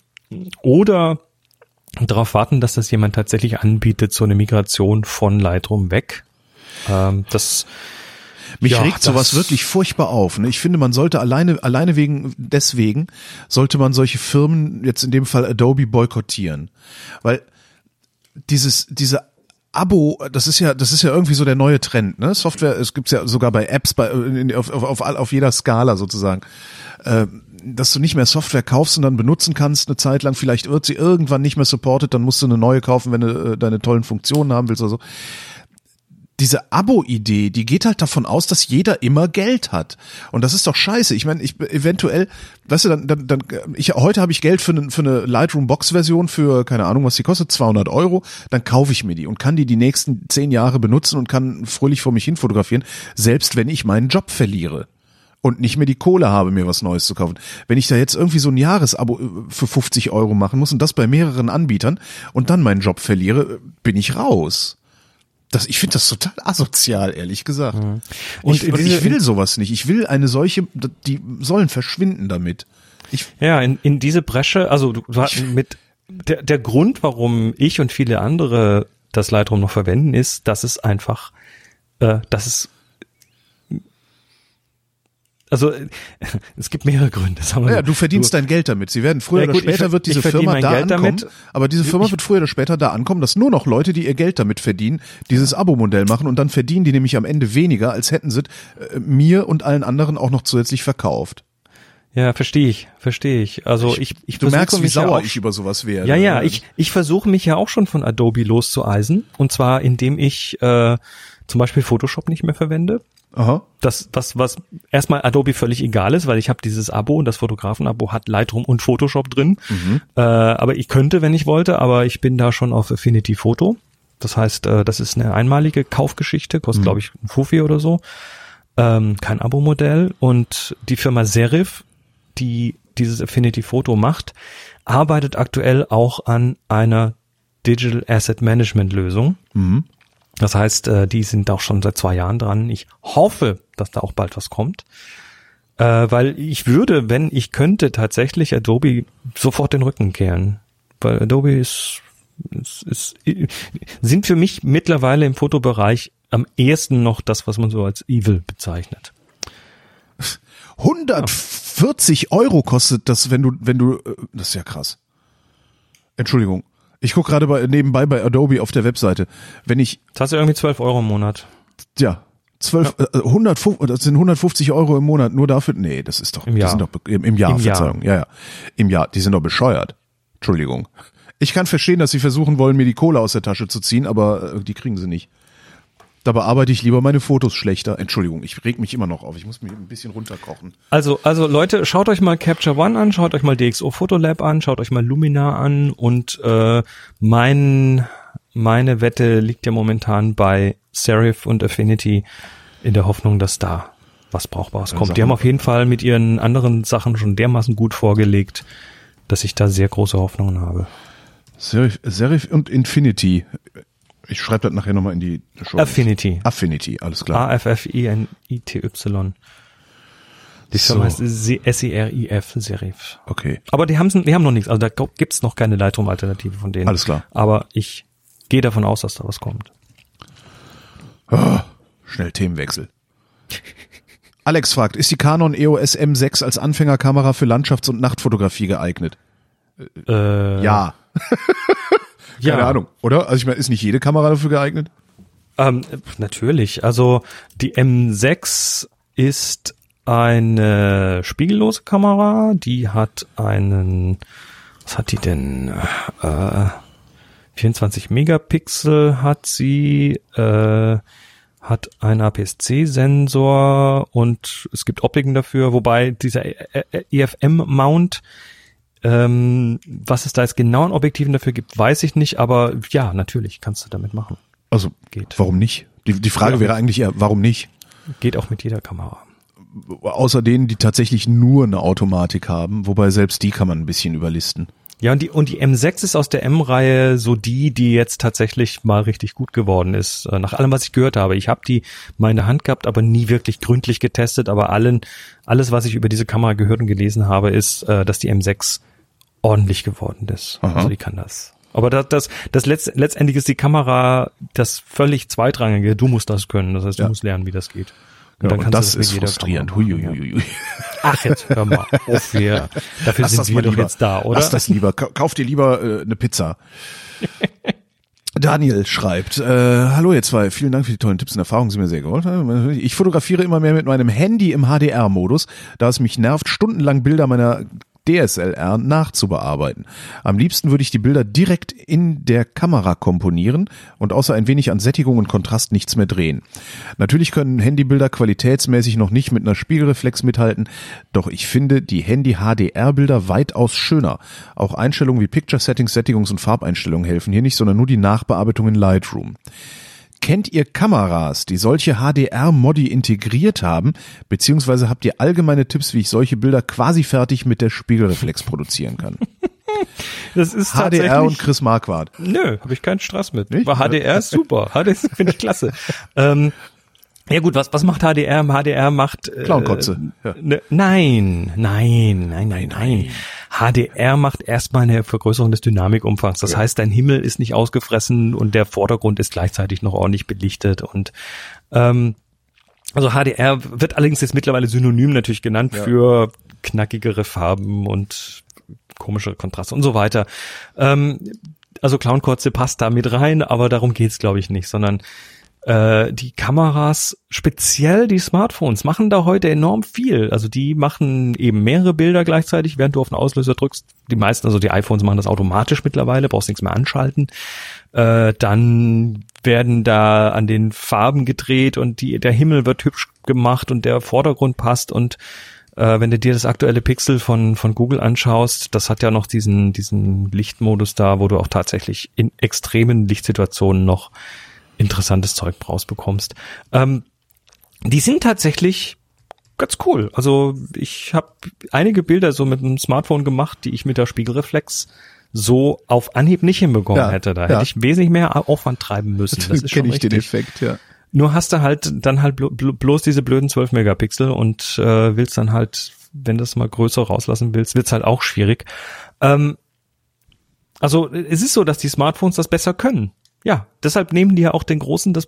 oder darauf warten, dass das jemand tatsächlich anbietet, so eine Migration von Lightroom weg. Ähm, das mich ja, regt sowas wirklich furchtbar auf. Ne? Ich finde, man sollte alleine, alleine wegen, deswegen sollte man solche Firmen, jetzt in dem Fall Adobe, boykottieren. Weil dieses, diese Abo, das ist ja, das ist ja irgendwie so der neue Trend, ne? Software, es gibt's ja sogar bei Apps, bei, auf, auf, auf, auf jeder Skala sozusagen. Äh, dass du nicht mehr Software kaufst und dann benutzen kannst eine Zeit lang, vielleicht wird sie irgendwann nicht mehr supported, dann musst du eine neue kaufen, wenn du äh, deine tollen Funktionen haben willst oder so diese Abo-Idee, die geht halt davon aus, dass jeder immer Geld hat. Und das ist doch scheiße. Ich meine, ich eventuell, weißt du, dann, dann, dann ich heute habe ich Geld für eine, für eine Lightroom Box Version für keine Ahnung, was die kostet, 200 Euro. Dann kaufe ich mir die und kann die die nächsten zehn Jahre benutzen und kann fröhlich vor mich hin fotografieren, selbst wenn ich meinen Job verliere und nicht mehr die Kohle habe, mir was Neues zu kaufen. Wenn ich da jetzt irgendwie so ein Jahresabo äh, für 50 Euro machen muss und das bei mehreren Anbietern und dann meinen Job verliere, bin ich raus. Das, ich finde das total asozial, ehrlich gesagt. Mhm. Und, ich, und ich will sowas nicht. Ich will eine solche, die sollen verschwinden damit. Ich, ja, in, in diese Bresche, also du, ich, mit der, der Grund, warum ich und viele andere das Lightroom noch verwenden, ist, dass es einfach, äh, dass es also es gibt mehrere Gründe. Sagen wir ja, du verdienst du, dein Geld damit. Sie werden früher ja, gut, oder später ich, wird diese Firma da Geld ankommen. Damit. Aber diese Firma ich, wird früher oder später da ankommen, dass nur noch Leute, die ihr Geld damit verdienen, dieses Abo-Modell machen und dann verdienen die nämlich am Ende weniger, als hätten sie äh, mir und allen anderen auch noch zusätzlich verkauft. Ja, verstehe ich, verstehe ich. Also ich, ich du merkst, wie sauer ja ich über sowas wäre. Ja, ja, ich, ich versuche mich ja auch schon von Adobe loszueisen und zwar indem ich äh, zum Beispiel Photoshop nicht mehr verwende. Aha. Das, was, was erstmal Adobe völlig egal ist, weil ich habe dieses Abo und das Fotografen-Abo hat Lightroom und Photoshop drin. Mhm. Äh, aber ich könnte, wenn ich wollte, aber ich bin da schon auf Affinity Photo. Das heißt, äh, das ist eine einmalige Kaufgeschichte, kostet, mhm. glaube ich, ein Fufi oder so. Ähm, kein Abo-Modell. Und die Firma Serif, die dieses Affinity Photo macht, arbeitet aktuell auch an einer Digital Asset Management Lösung. Mhm. Das heißt, äh, die sind auch schon seit zwei Jahren dran. Ich hoffe, dass da auch bald was kommt. Äh, weil ich würde, wenn ich könnte, tatsächlich Adobe sofort den Rücken kehren. Weil Adobe ist, ist, ist sind für mich mittlerweile im Fotobereich am ehesten noch das, was man so als evil bezeichnet. 140 Euro kostet das, wenn du, wenn du, äh, das ist ja krass. Entschuldigung, ich gucke gerade bei, nebenbei bei Adobe auf der Webseite. Wenn ich. Das hast du irgendwie 12 Euro im Monat. Ja. 12, ja. Äh, 150, das sind 150 Euro im Monat nur dafür. Nee, das ist doch, im Jahr. Sind doch, im, im Jahr, Im Verzeihung. Jahr. Ja, ja. Im Jahr. Die sind doch bescheuert. Entschuldigung. Ich kann verstehen, dass sie versuchen wollen, mir die Kohle aus der Tasche zu ziehen, aber äh, die kriegen sie nicht. Da bearbeite ich lieber meine Fotos schlechter. Entschuldigung, ich reg mich immer noch auf. Ich muss mich ein bisschen runterkochen. Also, also Leute, schaut euch mal Capture One an, schaut euch mal DxO Photolab an, schaut euch mal Lumina an und äh, mein, meine Wette liegt ja momentan bei Serif und Affinity in der Hoffnung, dass da was Brauchbares kommt. Die haben auf jeden Fall mit ihren anderen Sachen schon dermaßen gut vorgelegt, dass ich da sehr große Hoffnungen habe. Serif, Serif und Infinity. Ich schreibe das nachher nochmal in die Show. Affinity. Affinity, alles klar. A-F-F-I-N-I-T-Y. Die Firma So. heißt S-E-R-I-F, Serif. Okay. Aber die, haben's, die haben noch nichts. Also da gibt's noch keine Lightroom-Alternative von denen. Alles klar. Aber ich gehe davon aus, dass da was kommt. Schnell Themenwechsel. Alex fragt, ist die Canon E EOS M6 als Anfängerkamera für Landschafts- und Nachtfotografie geeignet? Äh, Ja. ja. Keine Ahnung, oder? Also ich meine, ist nicht jede Kamera dafür geeignet? Ähm, natürlich. Also die M6 ist eine spiegellose Kamera. Die hat einen, was hat die denn? Äh, 24 Megapixel hat sie, äh, hat einen APS-C-Sensor und es gibt Optiken dafür, wobei dieser EFM-Mount, ähm, was es da jetzt genau an Objektiven dafür gibt, weiß ich nicht, aber ja, natürlich kannst du damit machen. Also, Geht. warum nicht? Die, die Frage Ja. wäre eigentlich eher, warum nicht? Geht auch mit jeder Kamera. Außer denen, die tatsächlich nur eine Automatik haben, wobei selbst die kann man ein bisschen überlisten. Ja, und die, und die M6 ist aus der M-Reihe so die, die jetzt tatsächlich mal richtig gut geworden ist. Äh, Nach allem, was ich gehört habe. Ich habe die mal in der Hand gehabt, aber nie wirklich gründlich getestet. Aber allen, alles, was ich über diese Kamera gehört und gelesen habe, ist, äh, dass die M6 ordentlich geworden ist. Aha. Also die kann das. Aber das, das, das letzt, letztendlich ist die Kamera das völlig zweitrangige. Du musst das können. Das heißt, du Ja. musst lernen, wie das geht. Ja, und kannst du das mit ist frustrierend. Machen, ja. Huiuiuiui. Ach, jetzt hör mal auf hier. Dafür Lass das sind wir doch lieber. jetzt da, oder? Lass das lieber. Ka- Kauf dir lieber äh, eine Pizza. Daniel schreibt, äh, hallo ihr zwei, vielen Dank für die tollen Tipps und Erfahrungen, die mir sehr geholfen. Ich fotografiere immer mehr mit meinem Handy im HDR-Modus, da es mich nervt, stundenlang Bilder meiner DSLR nachzubearbeiten. Am liebsten würde ich die Bilder direkt in der Kamera komponieren und außer ein wenig an Sättigung und Kontrast nichts mehr drehen. Natürlich können Handybilder qualitätsmäßig noch nicht mit einer Spiegelreflex mithalten, doch ich finde die Handy-HDR-Bilder weitaus schöner. Auch Einstellungen wie Picture Settings, Sättigungs- und Farbeinstellungen helfen hier nicht, sondern nur die Nachbearbeitung in Lightroom. Kennt ihr Kameras, die solche HDR-Modi integriert haben, beziehungsweise habt ihr allgemeine Tipps, wie ich solche Bilder quasi fertig mit der Spiegelreflex produzieren kann? Das ist HDR und Chris Marquardt. Nö, habe ich keinen Stress mit. Nicht? Aber HDR ist super. HDR finde ich klasse. ähm, ja gut, was, was macht HDR? HDR macht... Äh, Clownkotze, ja. Ne, nein, nein, nein, nein, nein. HDR macht erstmal eine Vergrößerung des Dynamikumfangs. Das heißt, dein Himmel ist nicht ausgefressen und der Vordergrund ist gleichzeitig noch ordentlich belichtet und ähm, also HDR wird allerdings jetzt mittlerweile synonym natürlich genannt für knackigere Farben und komische Kontraste und so weiter. Ähm, also Clownkotze passt da mit rein, aber darum geht's glaube ich nicht, sondern äh, die Kameras, speziell die Smartphones, machen da heute enorm viel. Also die machen eben mehrere Bilder gleichzeitig, während du auf den Auslöser drückst. Die meisten, also die iPhones machen das automatisch mittlerweile, brauchst nichts mehr anschalten. Äh, dann werden da an den Farben gedreht und die, der Himmel wird hübsch gemacht und der Vordergrund passt und äh, wenn du dir das aktuelle Pixel von, von Google anschaust, das hat ja noch diesen, diesen Lichtmodus da, wo du auch tatsächlich in extremen Lichtsituationen noch interessantes Zeug rausbekommst. Ähm, die sind tatsächlich ganz cool. Also ich habe einige Bilder so mit dem Smartphone gemacht, die ich mit der Spiegelreflex so auf Anhieb nicht hinbekommen Ja, hätte. Da ja. hätte ich wesentlich mehr Aufwand treiben müssen. Das ist schon ich den. Effekt, ja. Nur hast du halt dann halt blo blo bloß diese blöden 12 Megapixel und äh, willst dann halt, wenn du es mal größer rauslassen willst, wird's halt auch schwierig. Ähm, also es ist so, dass die Smartphones das besser können. Ja, deshalb nehmen die ja auch den Großen das,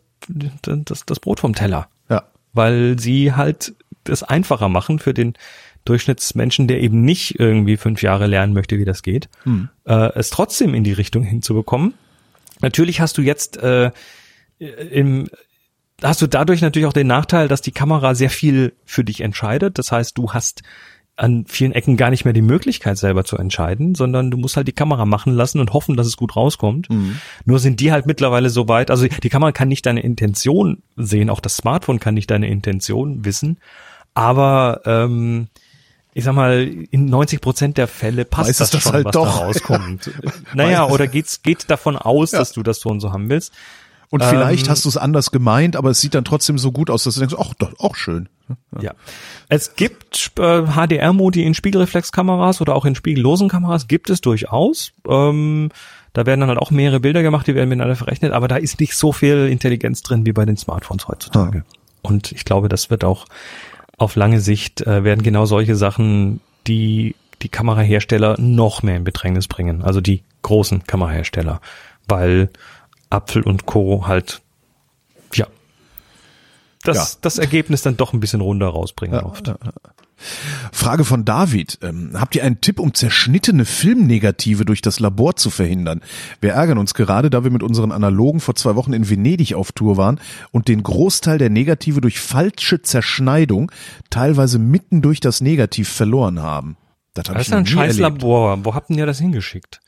das, das Brot vom Teller, Ja. weil sie halt das einfacher machen für den Durchschnittsmenschen, der eben nicht irgendwie fünf Jahre lernen möchte, wie das geht, äh, es trotzdem in die Richtung hinzubekommen. Natürlich hast du jetzt äh, im hast du dadurch natürlich auch den Nachteil, dass die Kamera sehr viel für dich entscheidet. Das heißt, du hast an vielen Ecken gar nicht mehr die Möglichkeit selber zu entscheiden, sondern du musst halt die Kamera machen lassen und hoffen, dass es gut rauskommt. Mhm. Nur sind die halt mittlerweile so weit, also die Kamera kann nicht deine Intention sehen, auch das Smartphone kann nicht deine Intention wissen, aber ähm, ich sag mal, in 90 Prozent der Fälle passt Weiß das, das schon, halt was doch. da rauskommt. naja, oder geht's, geht davon aus, Ja. dass du das so und so haben willst. Und vielleicht Ähm, hast du es anders gemeint, aber es sieht dann trotzdem so gut aus, dass du denkst, ach, doch, auch schön. Ja. Es gibt äh, HDR-Modi in Spiegelreflexkameras oder auch in spiegellosen Kameras, gibt es durchaus. Ähm, da werden dann halt auch mehrere Bilder gemacht, die werden miteinander verrechnet, aber da ist nicht so viel Intelligenz drin wie bei den Smartphones heutzutage. Und ich glaube, das wird auch auf lange Sicht äh, werden genau solche Sachen, die die Kamerahersteller noch mehr in Bedrängnis bringen, also die großen Kamerahersteller, weil Apfel und Co. halt ja das, Ja. das Ergebnis dann doch ein bisschen runder rausbringen oft. Frage von David. Ähm, habt ihr einen Tipp, um zerschnittene Filmnegative durch das Labor zu verhindern? Wir ärgern uns gerade, da wir mit unseren Analogen vor zwei Wochen in Venedig auf Tour waren und den Großteil der Negative durch falsche Zerschneidung teilweise mitten durch das Negativ verloren haben. Das habe Das ist ein scheiß erlebt. Labor. Wo habt ihr das hingeschickt?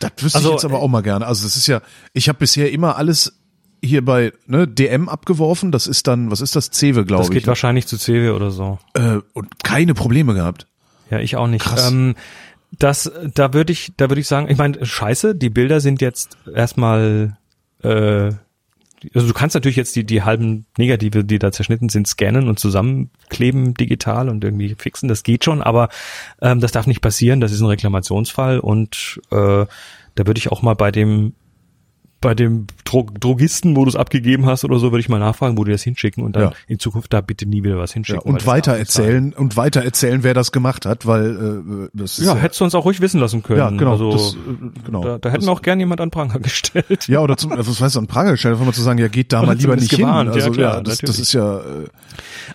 Das wüsste Also, ich jetzt aber auch mal gerne. Also das ist ja, ich habe bisher immer alles hier bei ne, DM abgeworfen. Das ist dann, was ist das? Cewe, glaube Das ich. geht wahrscheinlich zu Cewe oder so. äh, und keine Probleme gehabt. Ja, ich auch nicht. Krass. Ähm, das, da würde ich, da würde ich sagen, ich meine, scheiße, die Bilder sind jetzt erstmal, äh, also du kannst natürlich jetzt die, die halben Negative, die da zerschnitten sind, scannen und zusammenkleben digital und irgendwie fixen. Das geht schon, aber ähm, das darf nicht passieren. Das ist ein Reklamationsfall und äh, da würde ich auch mal bei dem bei dem Dro Drogisten, wo du es abgegeben hast oder so, würde ich mal nachfragen, wo die das hinschicken und dann Ja. in Zukunft da bitte nie wieder was Ja, hinschicken. weil und weiter erzählen und weiter erzählen, wer das gemacht hat, weil äh, das ist Ja, hättest du uns auch ruhig wissen lassen können. ja genau, Also, das, äh, genau. da, da hätten wir auch gern jemand an Pranger gestellt. ja oder zum, was weißt du, an Pranger gestellt, einfach mal zu sagen, ja geht da mal lieber nicht gewarnt, hin. ja, Also klar, ja, das, das ist ja äh,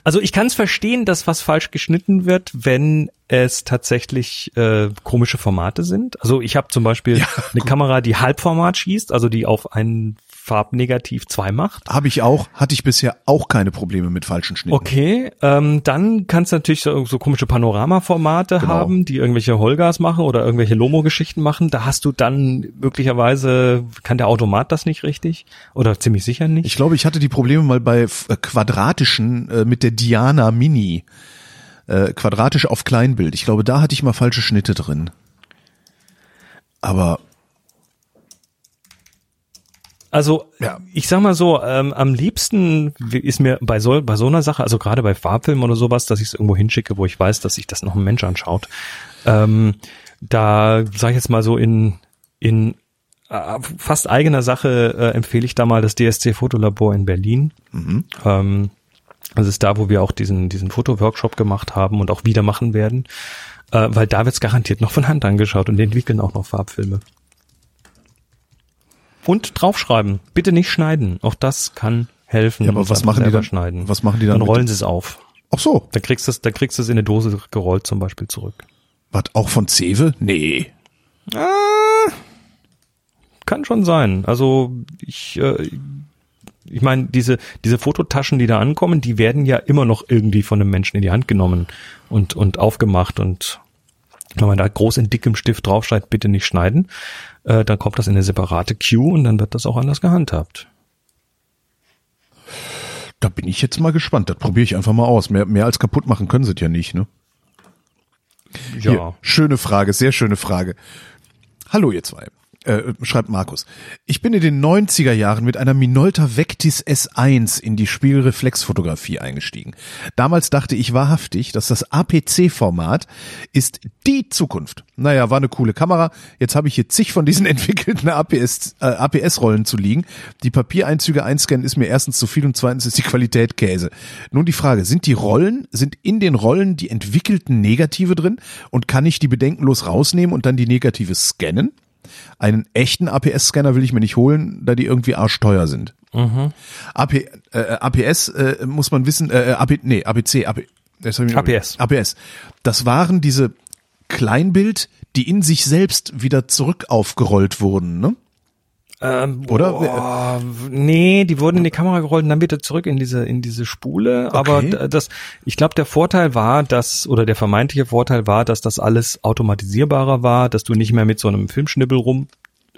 Also ich kann es verstehen, dass was falsch geschnitten wird, wenn es tatsächlich äh, komische Formate sind. Also ich habe zum Beispiel eine Kamera, die Halbformat schießt, also die auf ein Farbnegativ 2 macht. habe ich auch, hatte ich bisher auch keine Probleme mit falschen Schnitten. Okay, ähm, dann kannst du natürlich so, so komische Panoramaformate Genau. haben, die irgendwelche Holgas machen oder irgendwelche Lomo-Geschichten machen. Da hast du dann möglicherweise, kann der Automat das nicht richtig oder ziemlich sicher nicht. Ich glaube, ich hatte die Probleme mal bei äh, quadratischen äh, mit der Diana Mini. Äh, quadratisch auf Kleinbild. Ich glaube, da hatte ich mal falsche Schnitte drin. Aber Also Ja. ich sag mal so, ähm, am liebsten ist mir bei so, bei so einer Sache, also gerade bei Farbfilmen oder sowas, dass ich es irgendwo hinschicke, wo ich weiß, dass sich das noch ein Mensch anschaut. Ähm, da sage ich jetzt mal so in in äh, fast eigener Sache äh, empfehle ich da mal das DSC Fotolabor in Berlin. Ähm, das ist da, wo wir auch diesen diesen Fotoworkshop gemacht haben und auch wieder machen werden, äh, weil da wird's garantiert noch von Hand angeschaut und die entwickeln auch noch Farbfilme. Und draufschreiben. Bitte nicht schneiden. Auch das kann helfen. Ja, aber was machen die dann- Schneiden. was machen die dann Dann rollen sie es auf. ach so, Dann kriegst du es, dann kriegst du es in eine Dose gerollt zum Beispiel zurück. was auch von Cewe? Nee. Kann schon sein. Also ich, äh, ich meine, diese, diese Fototaschen, die da ankommen, die werden ja immer noch irgendwie von einem Menschen in die Hand genommen und, und aufgemacht und wenn man da groß in dickem Stift draufschreibt, bitte nicht schneiden, äh, dann kommt das in eine separate Queue und dann wird das auch anders gehandhabt. Da bin ich jetzt mal gespannt. Das probiere ich einfach mal aus. Mehr, mehr als kaputt machen können sie es ja nicht, ne? Ja. Hier, schöne Frage, sehr schöne Frage. Hallo ihr zwei. Äh, schreibt Markus. Ich bin in den 90er Jahren mit einer Minolta Vectis S1 in die Spiegelreflexfotografie eingestiegen. Damals dachte ich wahrhaftig, dass das APC-Format ist die Zukunft. Naja, war eine coole Kamera. Jetzt habe ich hier zig von diesen entwickelten APS, äh, APS-Rollen zu liegen. Die Papiereinzüge einscannen ist mir erstens zu viel und zweitens ist die Qualität Käse. Nun die Frage, sind die Rollen, sind in den Rollen die entwickelten Negative drin und kann ich die bedenkenlos rausnehmen und dann die Negative scannen? Einen echten APS-Scanner will ich mir nicht holen, da die irgendwie arschteuer sind. AP, äh, APS äh, muss man wissen, äh, AP, nee, APC, AP, das APS. APS. Das waren diese Kleinbild, die in sich selbst wieder zurück aufgerollt wurden, ne? Ähm, Oder? Boah, nee, die wurden in die Kamera gerollt und dann wieder zurück in diese in diese Spule. Aber Okay. d- das, ich glaube, der Vorteil war, dass oder der vermeintliche Vorteil war, dass das alles automatisierbarer war, dass du nicht mehr mit so einem Filmschnibbel rum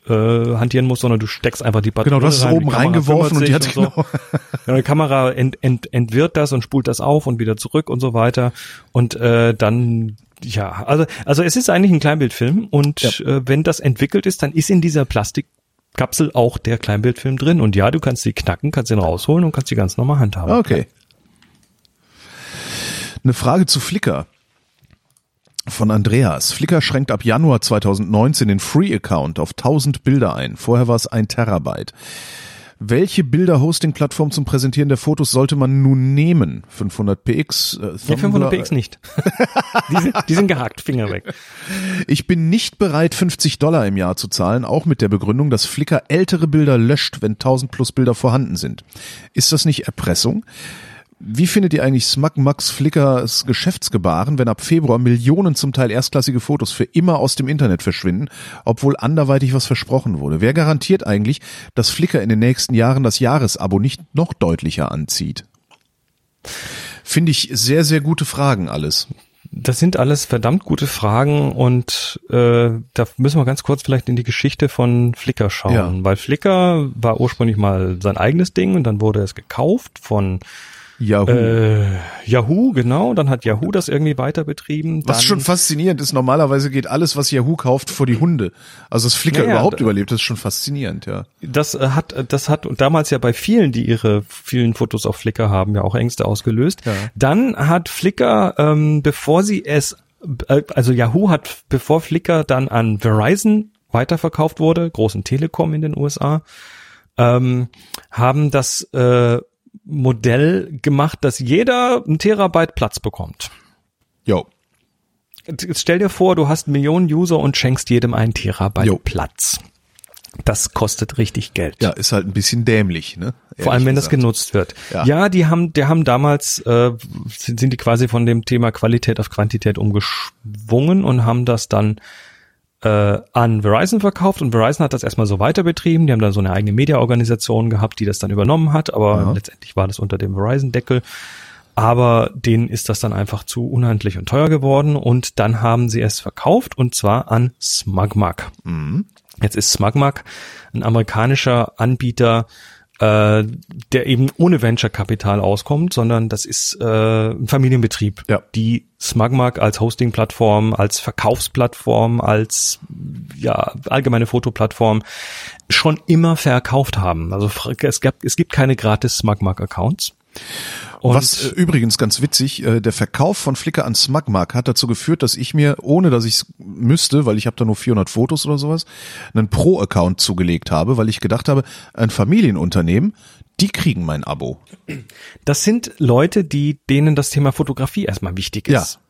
äh, hantieren musst, sondern du steckst einfach die Patrone Genau, hast es rein, oben reingeworfen und die hat und genau. Ja, die Kamera ent, ent, entwirrt das und spult das auf und wieder zurück und so weiter. Und äh, dann, ja, also, also es ist eigentlich ein Kleinbildfilm und äh, wenn das entwickelt ist, dann ist in dieser Plastikkapsel auch der Kleinbildfilm drin. Und ja, du kannst die knacken, kannst den rausholen und kannst die ganz normal handhaben. Okay. Eine Frage zu Flickr von Andreas. Flickr schränkt ab Januar 2019 den Free-Account auf 1000 Bilder ein. Vorher war es ein Terabyte. Welche Bilder-Hosting-Plattform zum Präsentieren der Fotos sollte man nun nehmen? 500px? Äh, Nee, Tumblr? 500px nicht. die, sind, die sind gehackt, Finger weg. Ich bin nicht bereit, 50 Dollar im Jahr zu zahlen, auch mit der Begründung, dass Flickr ältere Bilder löscht, wenn 1000 plus Bilder vorhanden sind. Ist das nicht Erpressung? Wie findet ihr eigentlich Smug Max Flickrs Geschäftsgebaren, wenn ab Februar Millionen zum Teil erstklassige Fotos für immer aus dem Internet verschwinden, obwohl anderweitig was versprochen wurde? Wer garantiert eigentlich, dass Flickr in den nächsten Jahren das Jahresabo nicht noch deutlicher anzieht? Finde ich sehr, sehr gute Fragen alles. Das sind alles verdammt gute Fragen und äh, da müssen wir ganz kurz vielleicht in die Geschichte von Flickr schauen, Ja. weil Flickr war ursprünglich mal sein eigenes Ding und dann wurde es gekauft von Yahoo. äh, Yahoo, genau, dann hat Yahoo das irgendwie weiter betrieben. Was dann, schon faszinierend ist, normalerweise geht alles, was Yahoo kauft, vor die Hunde. Also das Flickr Ja, überhaupt überlebt, das ist schon faszinierend, ja. das äh, hat das hat damals ja bei vielen, die ihre vielen Fotos auf Flickr haben, ja auch Ängste ausgelöst. Ja. Dann hat Flickr, ähm, bevor sie es, äh, also Yahoo hat, bevor Flickr dann an Verizon weiterverkauft wurde, großen Telekom in den USA, ähm, haben das äh, Modell gemacht, dass jeder ein Terabyte Platz bekommt. Jo. Jetzt stell dir vor, du hast Millionen User und schenkst jedem einen Terabyte Jo. Platz. Das kostet richtig Geld. Ja, ist halt ein bisschen dämlich, ne? Vor allem, wenn das gesagt. genutzt wird. Ja. Ja, die haben, die haben damals, äh, sind, sind die quasi von dem Thema Qualität auf Quantität umgeschwungen und haben das dann äh, an Verizon verkauft und Verizon hat das erstmal so weiter betrieben. Die haben dann so eine eigene Mediaorganisation gehabt, die das dann übernommen hat, aber Ja. letztendlich war das unter dem Verizon-Deckel. Aber denen ist das dann einfach zu unhandlich und teuer geworden und dann haben sie es verkauft und zwar an Smugmug. Jetzt ist Smugmug ein amerikanischer Anbieter, äh, der eben ohne Venture-Kapital auskommt, sondern das ist äh, ein Familienbetrieb, Ja. die Smugmug als Hosting-Plattform, als Verkaufsplattform, als ja allgemeine Fotoplattform schon immer verkauft haben. Also es, gab, es gibt keine gratis Smugmug-Accounts. Und Was äh, übrigens ganz witzig, äh, der Verkauf von Flickr an Smugmark hat dazu geführt, dass ich mir, ohne dass ich es müsste, weil ich habe da nur 400 Fotos oder sowas, einen Pro-Account zugelegt habe, weil ich gedacht habe, ein Familienunternehmen, die kriegen mein Abo. das sind Leute, die denen das Thema Fotografie erstmal wichtig ist. Ja.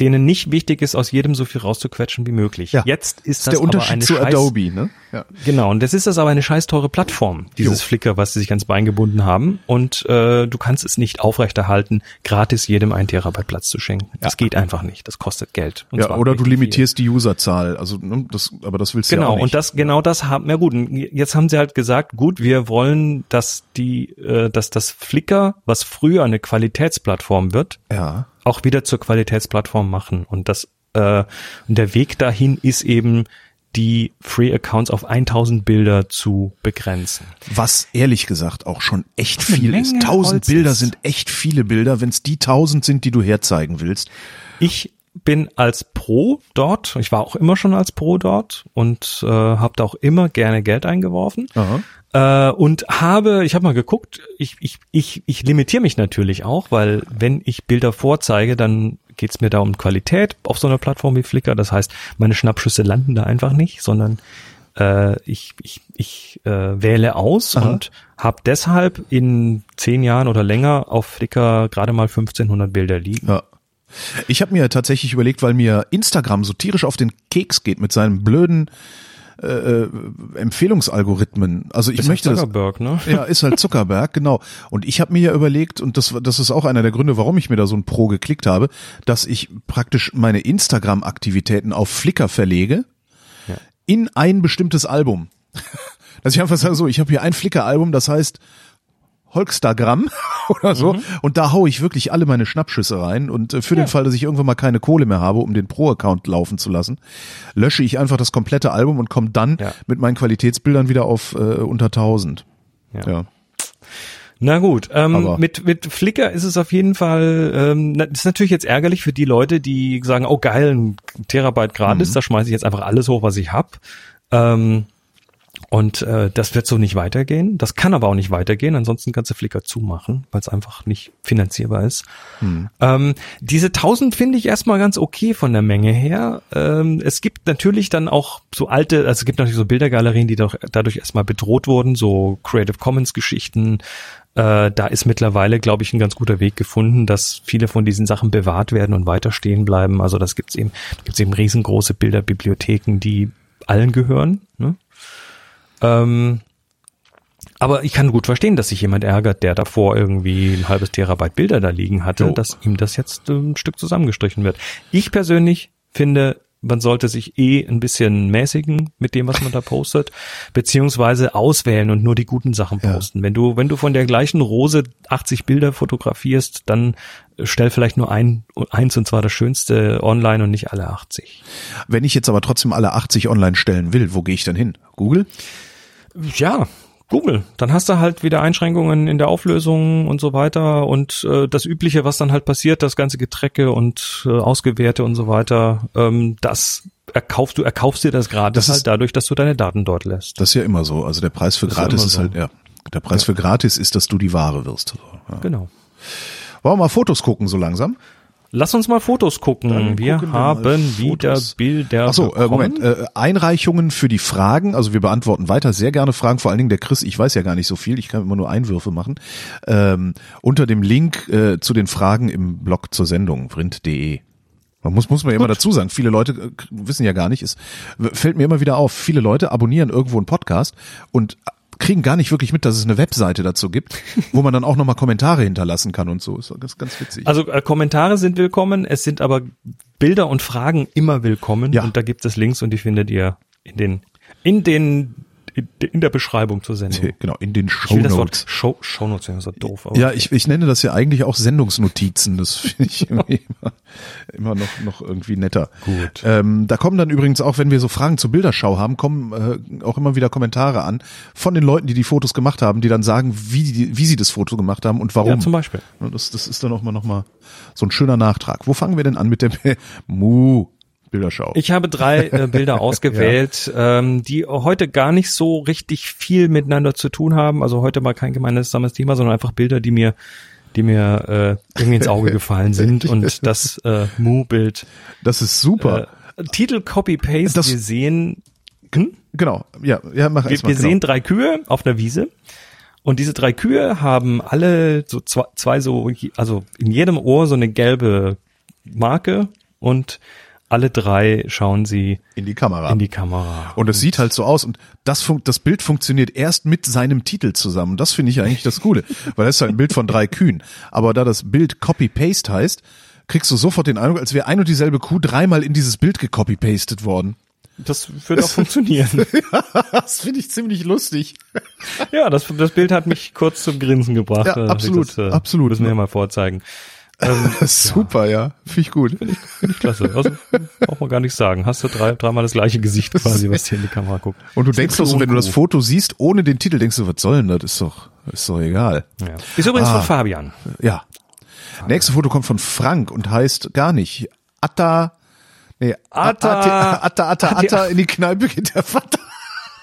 Denen nicht wichtig ist, aus jedem so viel rauszuquetschen wie möglich. Ja. Jetzt ist Das das, ist der aber Unterschied eine zu scheiß, Adobe, ne? Ja. Genau, und das ist das aber eine scheiß teure Plattform, dieses Jo. Flickr, was sie sich ans Bein gebunden haben. Und äh, du kannst es nicht aufrechterhalten, gratis jedem ein Terabyte Platz zu schenken. Das geht einfach nicht. Das kostet Geld. Und Ja, oder du richtig viel. limitierst die Userzahl. Also, ne, das, aber das willst du ja Genau, auch nicht. und das, genau das haben, ja gut, jetzt haben sie halt gesagt, gut, wir wollen, dass die, äh, dass das Flickr, was früher eine Qualitätsplattform wird, ja. Auch wieder zur Qualitätsplattform machen. Und das, äh, und der Weg dahin ist eben, die Free Accounts auf 1000 Bilder zu begrenzen. Was ehrlich gesagt auch schon echt viel ist. Menge 1000 Holz Bilder ist. sind echt viele Bilder, wenn es die 1000 sind, die du herzeigen willst. Ich bin als Pro dort, ich war auch immer schon als Pro dort und äh, habe da auch immer gerne Geld eingeworfen. Äh, und habe, ich habe mal geguckt, ich, ich, ich, ich limitiere mich natürlich auch, weil wenn ich Bilder vorzeige, dann geht's mir da um Qualität auf so einer Plattform wie Flickr. Das heißt, meine Schnappschüsse landen da einfach nicht, sondern äh, ich, ich, ich äh, wähle aus Aha. und habe deshalb in zehn Jahren oder länger auf Flickr gerade mal 1500 Bilder liegen. Ja. Ich habe mir tatsächlich überlegt, weil mir Instagram so tierisch auf den Keks geht mit seinen blöden äh, äh, Empfehlungsalgorithmen. Also ich Ist möchte halt das. Zuckerberg, ne? Ja, ist halt Zuckerberg, genau. Und ich habe mir ja überlegt, und das, das ist auch einer der Gründe, warum ich mir da so ein Pro geklickt habe, dass ich praktisch meine Instagram-Aktivitäten auf Flickr verlege Ja. in ein bestimmtes Album. Dass ich einfach sage, so, ich habe hier ein Flickr-Album, das heißt Holkstagram oder so. Mhm. Und da hau ich wirklich alle meine Schnappschüsse rein. Und äh, für den Fall, dass ich irgendwann mal keine Kohle mehr habe, um den Pro-Account laufen zu lassen, lösche ich einfach das komplette Album und komme dann Ja. mit meinen Qualitätsbildern wieder auf äh, unter 1000. Ja. Ja. Na gut, ähm, Aber- mit, mit Flickr ist es auf jeden Fall, ähm, ist natürlich jetzt ärgerlich für die Leute, die sagen, oh geil, ein Terabyte gratis, Mhm. da schmeiße ich jetzt einfach alles hoch, was ich hab. Ähm, und äh, das wird so nicht weitergehen. Das kann aber auch nicht weitergehen. Ansonsten kannst du Flickr zumachen, weil es einfach nicht finanzierbar ist. Ähm, diese 1000 finde ich erstmal ganz okay von der Menge her. Ähm, es gibt natürlich dann auch so alte, also es gibt natürlich so Bildergalerien, die doch dadurch erstmal bedroht wurden, so Creative Commons Geschichten. Äh, da ist mittlerweile, glaube ich, ein ganz guter Weg gefunden, dass viele von diesen Sachen bewahrt werden und weiter stehen bleiben. Also das gibt's eben, gibt's eben riesengroße Bilderbibliotheken, die allen gehören. Ne? Ähm, aber ich kann gut verstehen, dass sich jemand ärgert, der davor irgendwie ein halbes Terabyte Bilder da liegen hatte, Jo. dass ihm das jetzt äh, ein Stück zusammengestrichen wird. Ich persönlich finde, man sollte sich eh ein bisschen mäßigen mit dem, was man da postet, beziehungsweise auswählen und nur die guten Sachen Ja. posten. Wenn du, wenn du von der gleichen Rose 80 Bilder fotografierst, dann stell vielleicht nur ein, eins und zwar das schönste online und nicht alle 80. Wenn ich jetzt aber trotzdem alle 80 online stellen will, wo gehe ich dann hin? Google? Ja, Google. Dann hast du halt wieder Einschränkungen in der Auflösung und so weiter und äh, das Übliche, was dann halt passiert, das ganze Getrecke und äh, Ausgewerte und so weiter, ähm, das erkaufst du, erkaufst dir das gratis Das ist- halt dadurch, dass du deine Daten dort lässt. Das ist ja immer so. Also der Preis für Das ja gratis ist so. halt, ja. Der Preis für gratis ist, dass du die Ware wirst. Ja. Genau. Wollen wir mal Fotos gucken so langsam? Lass uns mal Fotos gucken. Dann wir gucken wir haben mal wieder. Bilder. Ach so, äh. Moment. Äh, Einreichungen für die Fragen. Also wir beantworten weiter sehr gerne Fragen. Vor allen Dingen der Chris. Ich weiß ja gar nicht so viel. Ich kann immer nur Einwürfe machen. Ähm, unter dem Link äh, zu den Fragen im Blog zur Sendung vrind.de. Man muss, muss man ja immer dazu sagen, viele Leute äh, wissen ja gar nicht, es fällt mir immer wieder auf, viele Leute abonnieren irgendwo einen Podcast und kriegen gar nicht wirklich mit, dass es eine Webseite dazu gibt, wo man dann auch nochmal Kommentare hinterlassen kann und so. Ist ganz, ganz witzig. Also äh, Kommentare sind willkommen, es sind aber Bilder und Fragen immer willkommen Ja. und da gibt es Links und die findet ihr in den in den in, in der Beschreibung zur Sendung. genau, in den Ich will das Wort Shownotes. Show, Shownotes ja so doof. Ja, ich, ich nenne das ja eigentlich auch Sendungsnotizen. Das finde ich irgendwie immer, immer noch, noch irgendwie netter. Gut. Ähm, da kommen dann übrigens auch, wenn wir so Fragen zur Bilderschau haben, kommen äh, auch immer wieder Kommentare an von den Leuten, die die Fotos gemacht haben, die dann sagen, wie, die, wie sie das Foto gemacht haben und warum. Ja, zum Beispiel. Das, das ist dann auch mal noch mal so ein schöner Nachtrag. Wo fangen wir denn an mit der Mu Bilderschau? Ich habe drei äh, Bilder ausgewählt, ähm, die heute gar nicht so richtig viel miteinander zu tun haben. Also heute mal kein gemeinsames Thema, sondern einfach Bilder, die mir die mir äh, irgendwie ins Auge gefallen sind und das äh, Mu-Bild. das ist super. Äh, Titel Copy-Paste, wir sehen hm? genau. Ja, ja, mach wir, mal. wir genau. sehen drei Kühe auf einer Wiese und diese drei Kühe haben alle so zwei, zwei so, also in jedem Ohr so eine gelbe Marke und alle drei schauen sie in die Kamera. in die Kamera. Und es sieht halt so aus und das, fun das Bild funktioniert erst mit seinem Titel zusammen. Das finde ich eigentlich das Coole, weil das ist halt ein Bild von drei Kühen. Aber da das Bild Copy-Paste heißt, kriegst du sofort den Eindruck, als wäre ein und dieselbe Kuh dreimal in dieses Bild gecopy-pastet worden. Das wird auch funktionieren. Das finde ich ziemlich lustig. ja, das, das Bild hat mich kurz zum Grinsen gebracht. Ja, absolut, das, äh, absolut. Müssen wir mal vorzeigen. Ähm, Super, ja. Finde ich gut. Finde ich klasse. Also, braucht man gar nicht sagen. Hast du drei, dreimal das gleiche Gesicht quasi, was dir in die Kamera guckt. Und du Das denkst doch so, wenn du das. Foto siehst, ohne den Titel, denkst du, was soll denn das? Ist doch, ist doch egal. Ja. Ist übrigens Ah. von Fabian. Ja. Nächste Foto kommt von Frank und heißt gar nicht Atta, nee, Atta- Atta, Atta, Atta, Atta, in die Kneipe geht der Vater.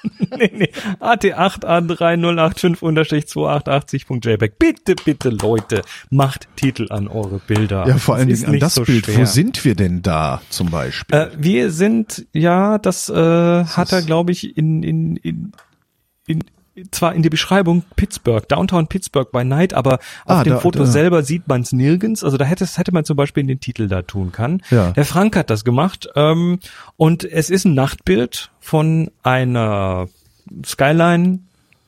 nee, nee. AT8A3085-288.jpg. Bitte, bitte, Leute, macht Titel an eure Bilder. Ja, vor allen Dingen an das so Bild. schwer. Wo sind wir denn da zum Beispiel? Äh, wir sind, ja, das äh, hat er, glaube ich, in, in, in, in zwar in die Beschreibung Pittsburgh, Downtown Pittsburgh by Night, aber auf Ah, dem da- Foto da. selber sieht man es nirgends. Also da hätte, hätte man zum Beispiel in den Titel da tun kann. Ja. Der Frank hat das gemacht ähm, und es ist ein Nachtbild von einer Skyline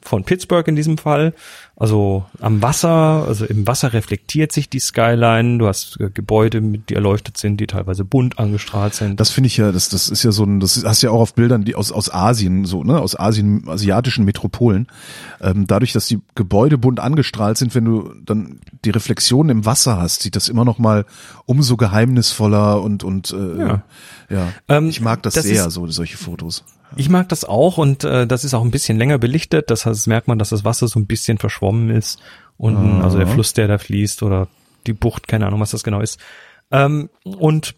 von Pittsburgh in diesem Fall. Also am Wasser, also im Wasser reflektiert sich die Skyline. Du hast äh, Gebäude, die erleuchtet sind, die teilweise bunt angestrahlt sind. Das finde ich ja, das, das ist ja so ein, das hast du ja auch auf Bildern, die aus, aus Asien, so, ne, aus Asien, asiatischen Metropolen. Ähm, dadurch, dass die Gebäude bunt angestrahlt sind, wenn du dann die Reflexion im Wasser hast, sieht das immer noch mal umso geheimnisvoller und, und äh, Ja. ja. Ähm, ich mag das, das sehr, so solche Fotos. Ich mag das auch und äh, das ist auch ein bisschen länger belichtet. Das heißt, merkt man, dass das Wasser so ein bisschen verschwommen ist. Unten, Ah. also der Fluss, der da fließt oder die Bucht, keine Ahnung, was das genau ist. Ähm, und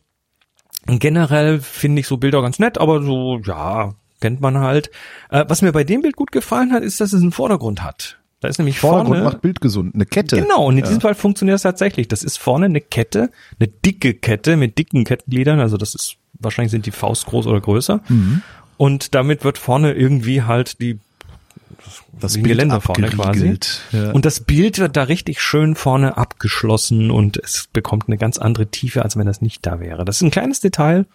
generell finde ich so Bilder ganz nett, aber so, ja, kennt man halt. Äh, was mir bei dem Bild gut gefallen hat, ist, dass es einen Vordergrund hat. Da ist nämlich Vordergrund vorne, macht Bild gesund. Eine Kette. Genau, und in diesem Fall funktioniert das tatsächlich. Das ist vorne eine Kette, eine dicke Kette mit dicken Kettengliedern, also das ist, wahrscheinlich sind die Faust groß oder größer. Mhm. Und damit wird vorne irgendwie halt die, Das Bild Geländer vorne quasi. Ja. Und das Bild wird da richtig schön vorne abgeschlossen und es bekommt eine ganz andere Tiefe, als wenn das nicht da wäre. Das ist ein kleines Detail,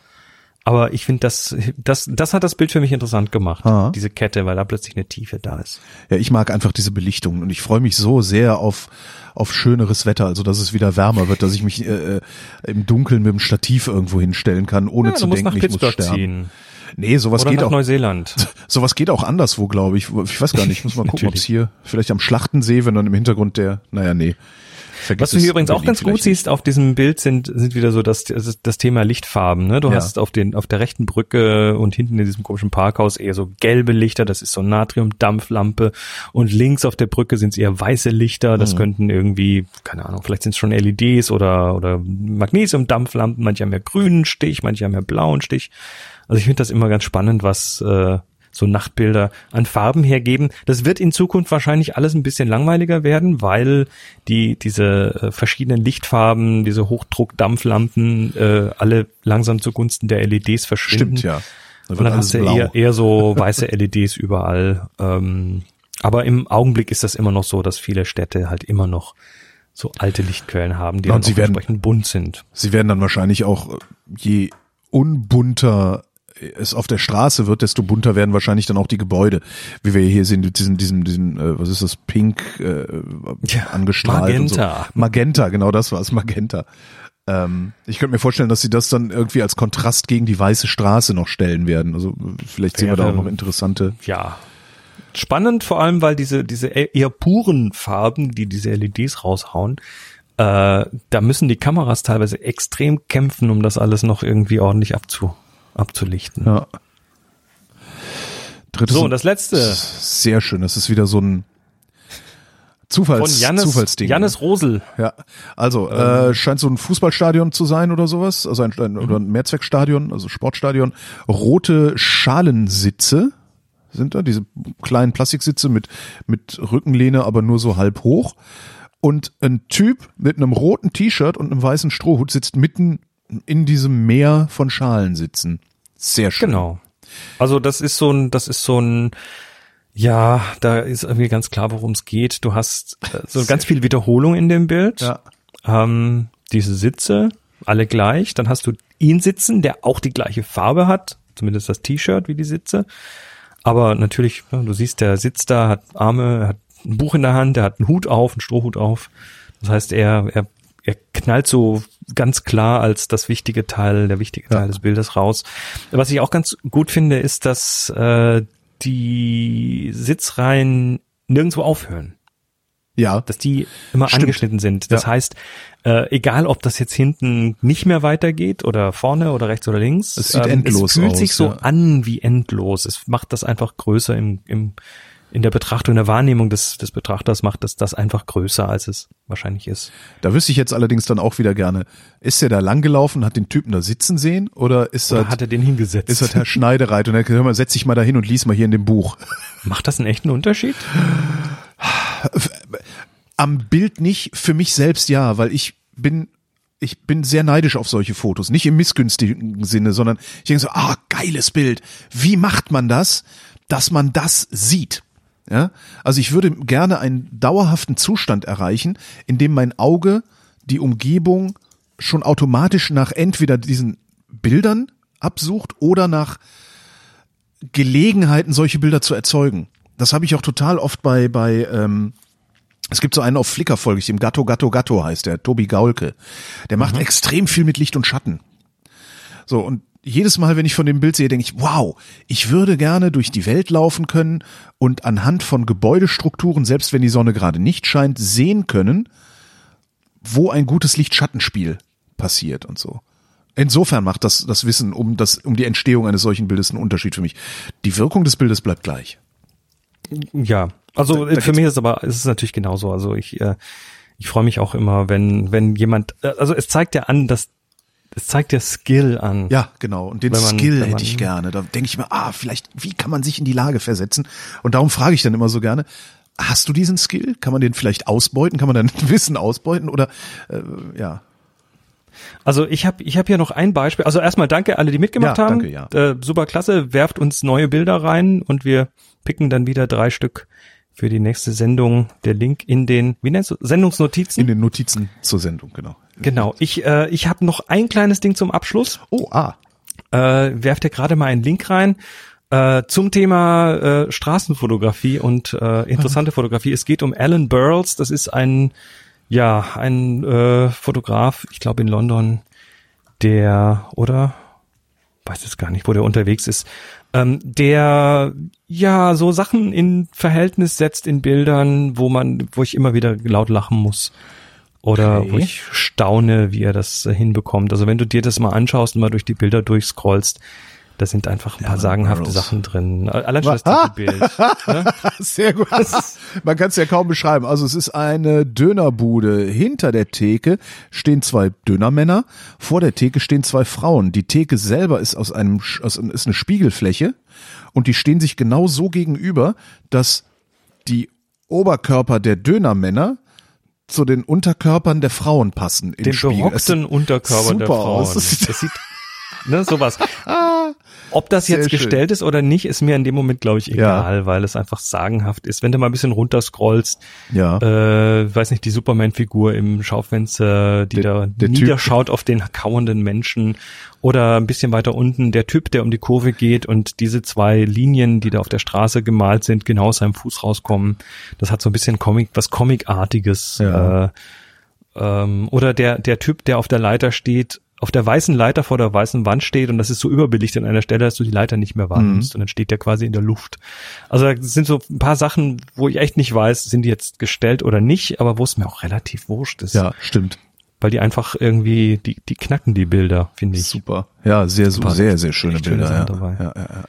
aber ich finde, das, das, das hat das Bild für mich interessant gemacht, Aha. diese Kette, weil da plötzlich eine Tiefe da ist. Ja, ich mag einfach diese Belichtung und ich freue mich so sehr auf auf schöneres Wetter, also dass es wieder wärmer wird, dass ich mich äh, äh, im Dunkeln mit dem Stativ irgendwo hinstellen kann, ohne Ja, zu denken, ich muss sterben. ziehen. Nee, sowas Oder geht auch Neuseeland. sowas geht auch anderswo, glaube ich. Ich weiß gar nicht, ich muss mal gucken, ob es hier vielleicht am Schlachtensee, wenn dann im Hintergrund der, naja, nee. Vergiss Was du hier übrigens auch ganz gut siehst auf diesem Bild sind, sind wieder so das, das, Thema Lichtfarben. Ne? Du Ja. hast auf den, auf der rechten Brücke und hinten in diesem komischen Parkhaus eher so gelbe Lichter, das ist so Natriumdampflampe und links auf der Brücke sind es eher weiße Lichter, Mhm. das könnten irgendwie, keine Ahnung, vielleicht sind es schon LEDs oder, oder Magnesiumdampflampen, manche haben ja grünen Stich, manche haben ja blauen Stich. Also ich finde das immer ganz spannend, was äh, so Nachtbilder an Farben hergeben. Das wird in Zukunft wahrscheinlich alles ein bisschen langweiliger werden, weil die diese äh, verschiedenen Lichtfarben, diese Hochdruckdampflampen äh, alle langsam zugunsten der LEDs verschwinden. Stimmt, ja. Da Und dann hast du blau. eher, eher so weiße LEDs überall. Ähm, aber im Augenblick ist das immer noch so, dass viele Städte halt immer noch so alte Lichtquellen haben, die Ja, dann sie auch werden- entsprechend bunt sind. Sie werden dann wahrscheinlich auch, äh, je unbunter es auf der Straße wird, desto bunter werden wahrscheinlich dann auch die Gebäude, wie wir hier sehen, diesen, diesen, diesen, äh, was ist das, Pink äh, Ja, angestrahlt. Magenta. So. Magenta, genau das war es, Magenta. Ähm, ich könnte mir vorstellen, dass sie das dann irgendwie als Kontrast gegen die weiße Straße noch stellen werden. Also vielleicht sehen wir da auch noch interessante. ja, spannend, vor allem, weil diese, diese e- eher puren Farben, die diese LEDs raushauen, äh, da müssen die Kameras teilweise extrem kämpfen, um das alles noch irgendwie ordentlich abzu, abzulichten. Ja. Drittes So, und das letzte sehr schön. Das ist wieder so ein Zufalls, von Jannis, Zufallsding. Jannis Rosel. Ja, also Ähm. äh, scheint so ein Fußballstadion zu sein oder sowas, also ein, ein Mhm. oder ein Mehrzweckstadion, also Sportstadion. Rote Schalensitze sind da, diese kleinen Plastiksitze mit mit Rückenlehne, aber nur so halb hoch. Und ein Typ mit einem roten T-Shirt und einem weißen Strohhut sitzt mitten in diesem Meer von Schalensitzen. Sehr schön. Genau. Also das ist so ein, das ist so ein, ja, da ist irgendwie ganz klar, worum es geht. Du hast äh, so ganz viel Wiederholung in dem Bild. Ja. Ähm, diese Sitze, alle gleich. Dann hast du ihn sitzen, der auch die gleiche Farbe hat, zumindest das T-Shirt wie die Sitze. Aber natürlich, du siehst, der sitzt da, hat Arme, er hat ein Buch in der Hand, er hat einen Hut auf, einen Strohhut auf. Das heißt, er, er, er knallt so ganz klar als das wichtige Teil, der wichtige Teil des Bildes raus. Was ich auch ganz gut finde, ist, dass äh, die Sitzreihen nirgendwo aufhören Ja, dass die immer Stimmt. angeschnitten sind. Das Ja. heißt, äh, egal ob das jetzt hinten nicht mehr weitergeht oder vorne oder rechts oder links, ähm, Es sieht endlos es fühlt aus, sich so ja. an wie endlos. Es macht das einfach größer im, im in der Betrachtung, in der Wahrnehmung des, des Betrachters macht es das einfach größer, als es wahrscheinlich ist. da wüsste ich jetzt allerdings dann auch wieder gerne, ist er da langgelaufen, hat den Typen da sitzen sehen oder ist Oder das hat er den hingesetzt? ist das Herr Schneidereit und er hör mal, setz dich mal da hin und lies mal hier in dem Buch. Macht das einen echten Unterschied? Am Bild nicht, für mich selbst ja, weil ich bin ich bin sehr neidisch auf solche Fotos, nicht im missgünstigen Sinne, sondern ich denke so, ah, geiles Bild. Wie macht man das, dass man das sieht? Ja? Also ich würde gerne einen dauerhaften Zustand erreichen, in dem mein Auge die Umgebung schon automatisch nach entweder diesen Bildern absucht oder nach Gelegenheiten, solche Bilder zu erzeugen. das habe ich auch total oft bei, bei, ähm, es gibt so einen auf Flickr folge ich dem Gatto Gatto Gatto heißt der, Tobi Gaulke. Der macht Mhm. extrem viel mit Licht und Schatten. So, und jedes Mal, wenn ich von dem Bild sehe, denke ich, wow, ich würde gerne durch die Welt laufen können und anhand von Gebäudestrukturen, selbst wenn die Sonne gerade nicht scheint, sehen können, wo ein gutes Licht-Schattenspiel passiert und so. Insofern macht das, das Wissen um das, um die Entstehung eines solchen Bildes einen Unterschied für mich. Die Wirkung des Bildes bleibt gleich. Ja, also Da- da für mich ist es aber ist es natürlich genauso. Also ich äh, ich freue mich auch immer, wenn wenn jemand äh, also es zeigt ja an, dass es zeigt ja Skill an. Ja, genau. Und den man- Skill hätte ich gerne. Da denke ich mir, ah, vielleicht, wie kann man sich in die Lage versetzen? Und darum frage ich dann immer so gerne, hast du diesen Skill? Kann man den vielleicht ausbeuten? Kann man dein Wissen ausbeuten? Oder äh, ja. Also ich habe ich hab hier noch ein Beispiel. Also erstmal danke alle, die mitgemacht Ja, haben. danke, ja. Äh, super klasse. Werft uns neue Bilder rein und wir picken dann wieder drei Stück für die nächste Sendung. Der Link in den wie nennst du Sendungsnotizen? In den Notizen zur Sendung, genau. genau. Ich äh, ich habe noch ein kleines Ding zum Abschluss. Oh, ah. äh, werft ihr gerade mal einen Link rein äh, zum Thema äh, Straßenfotografie und äh, interessante Fotografie. Es geht um Alan Burles. Das ist ein ja ein äh, Fotograf, ich glaube in London, der oder weiß jetzt gar nicht, wo der unterwegs ist, ähm, der ja so Sachen in Verhältnis setzt in Bildern, wo man, wo ich immer wieder laut lachen muss. Oder Okay. wo ich staune, wie er das äh, hinbekommt. Also wenn du dir das mal anschaust und mal durch die Bilder durchscrollst, da sind einfach ein paar Alan sagenhafte Burrows. Sachen drin. Allein schon das Ah! Titelbild. ne? Sehr gut. Man kann es ja kaum beschreiben. Also es ist eine Dönerbude. Hinter der Theke stehen zwei Dönermänner. Vor der Theke stehen zwei Frauen. Die Theke selber ist aus einem aus, ist eine Spiegelfläche und die stehen sich genau so gegenüber, dass die Oberkörper der Dönermänner zu den Unterkörpern der Frauen passen. Im Den Spiegel. Berockten Unterkörper der Frauen. aus. Das sieht- sieht, ne, sowas. Ob das Sehr jetzt schön. gestellt ist oder nicht, ist mir in dem Moment, glaube ich, egal, weil es einfach sagenhaft ist. Wenn du mal ein bisschen runterscrollst, Ja. äh, weiß nicht, die Superman-Figur im Schaufenster, die Der- da der Typ. niederschaut auf den kauenden Menschen oder ein bisschen weiter unten der Typ, der um die Kurve geht und diese zwei Linien, die da auf der Straße gemalt sind, genau aus seinem Fuß rauskommen. Das hat so ein bisschen Comic, was Comicartiges. Ja. Äh, ähm, oder der, der Typ, der auf der Leiter steht, auf der weißen Leiter vor der weißen Wand steht und das ist so überbelichtet an einer Stelle, dass du die Leiter nicht mehr wahrnimmst und dann steht der quasi in der Luft. Also das sind so ein paar Sachen, wo ich echt nicht weiß, sind die jetzt gestellt oder nicht, aber wo es mir auch relativ wurscht ist. ja, stimmt. Weil die einfach irgendwie, die, die knacken die Bilder, finde ich. Super. Ja, sehr, Super. sehr, sehr schöne schöne Bilder. Dabei. Ja, ja, ja.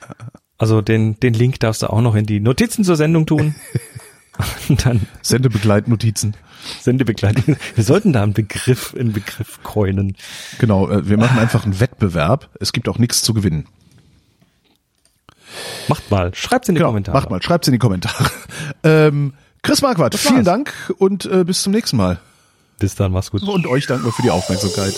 Also den, den Link darfst du auch noch in die Notizen zur Sendung tun. Dann Sendebegleitnotizen. Sendebegleitung. Wir sollten da einen Begriff, einen Begriff coinen. Genau, äh, wir machen einfach einen Wettbewerb. Es gibt auch nichts zu gewinnen. Macht mal, schreibt's in die Genau, Kommentare. macht mal, schreibt's in die Kommentare. Ähm, Chris Marquardt, vielen war's. Dank und äh, bis zum nächsten Mal. Bis dann, mach's gut. Und euch danken wir für die Aufmerksamkeit.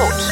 Wer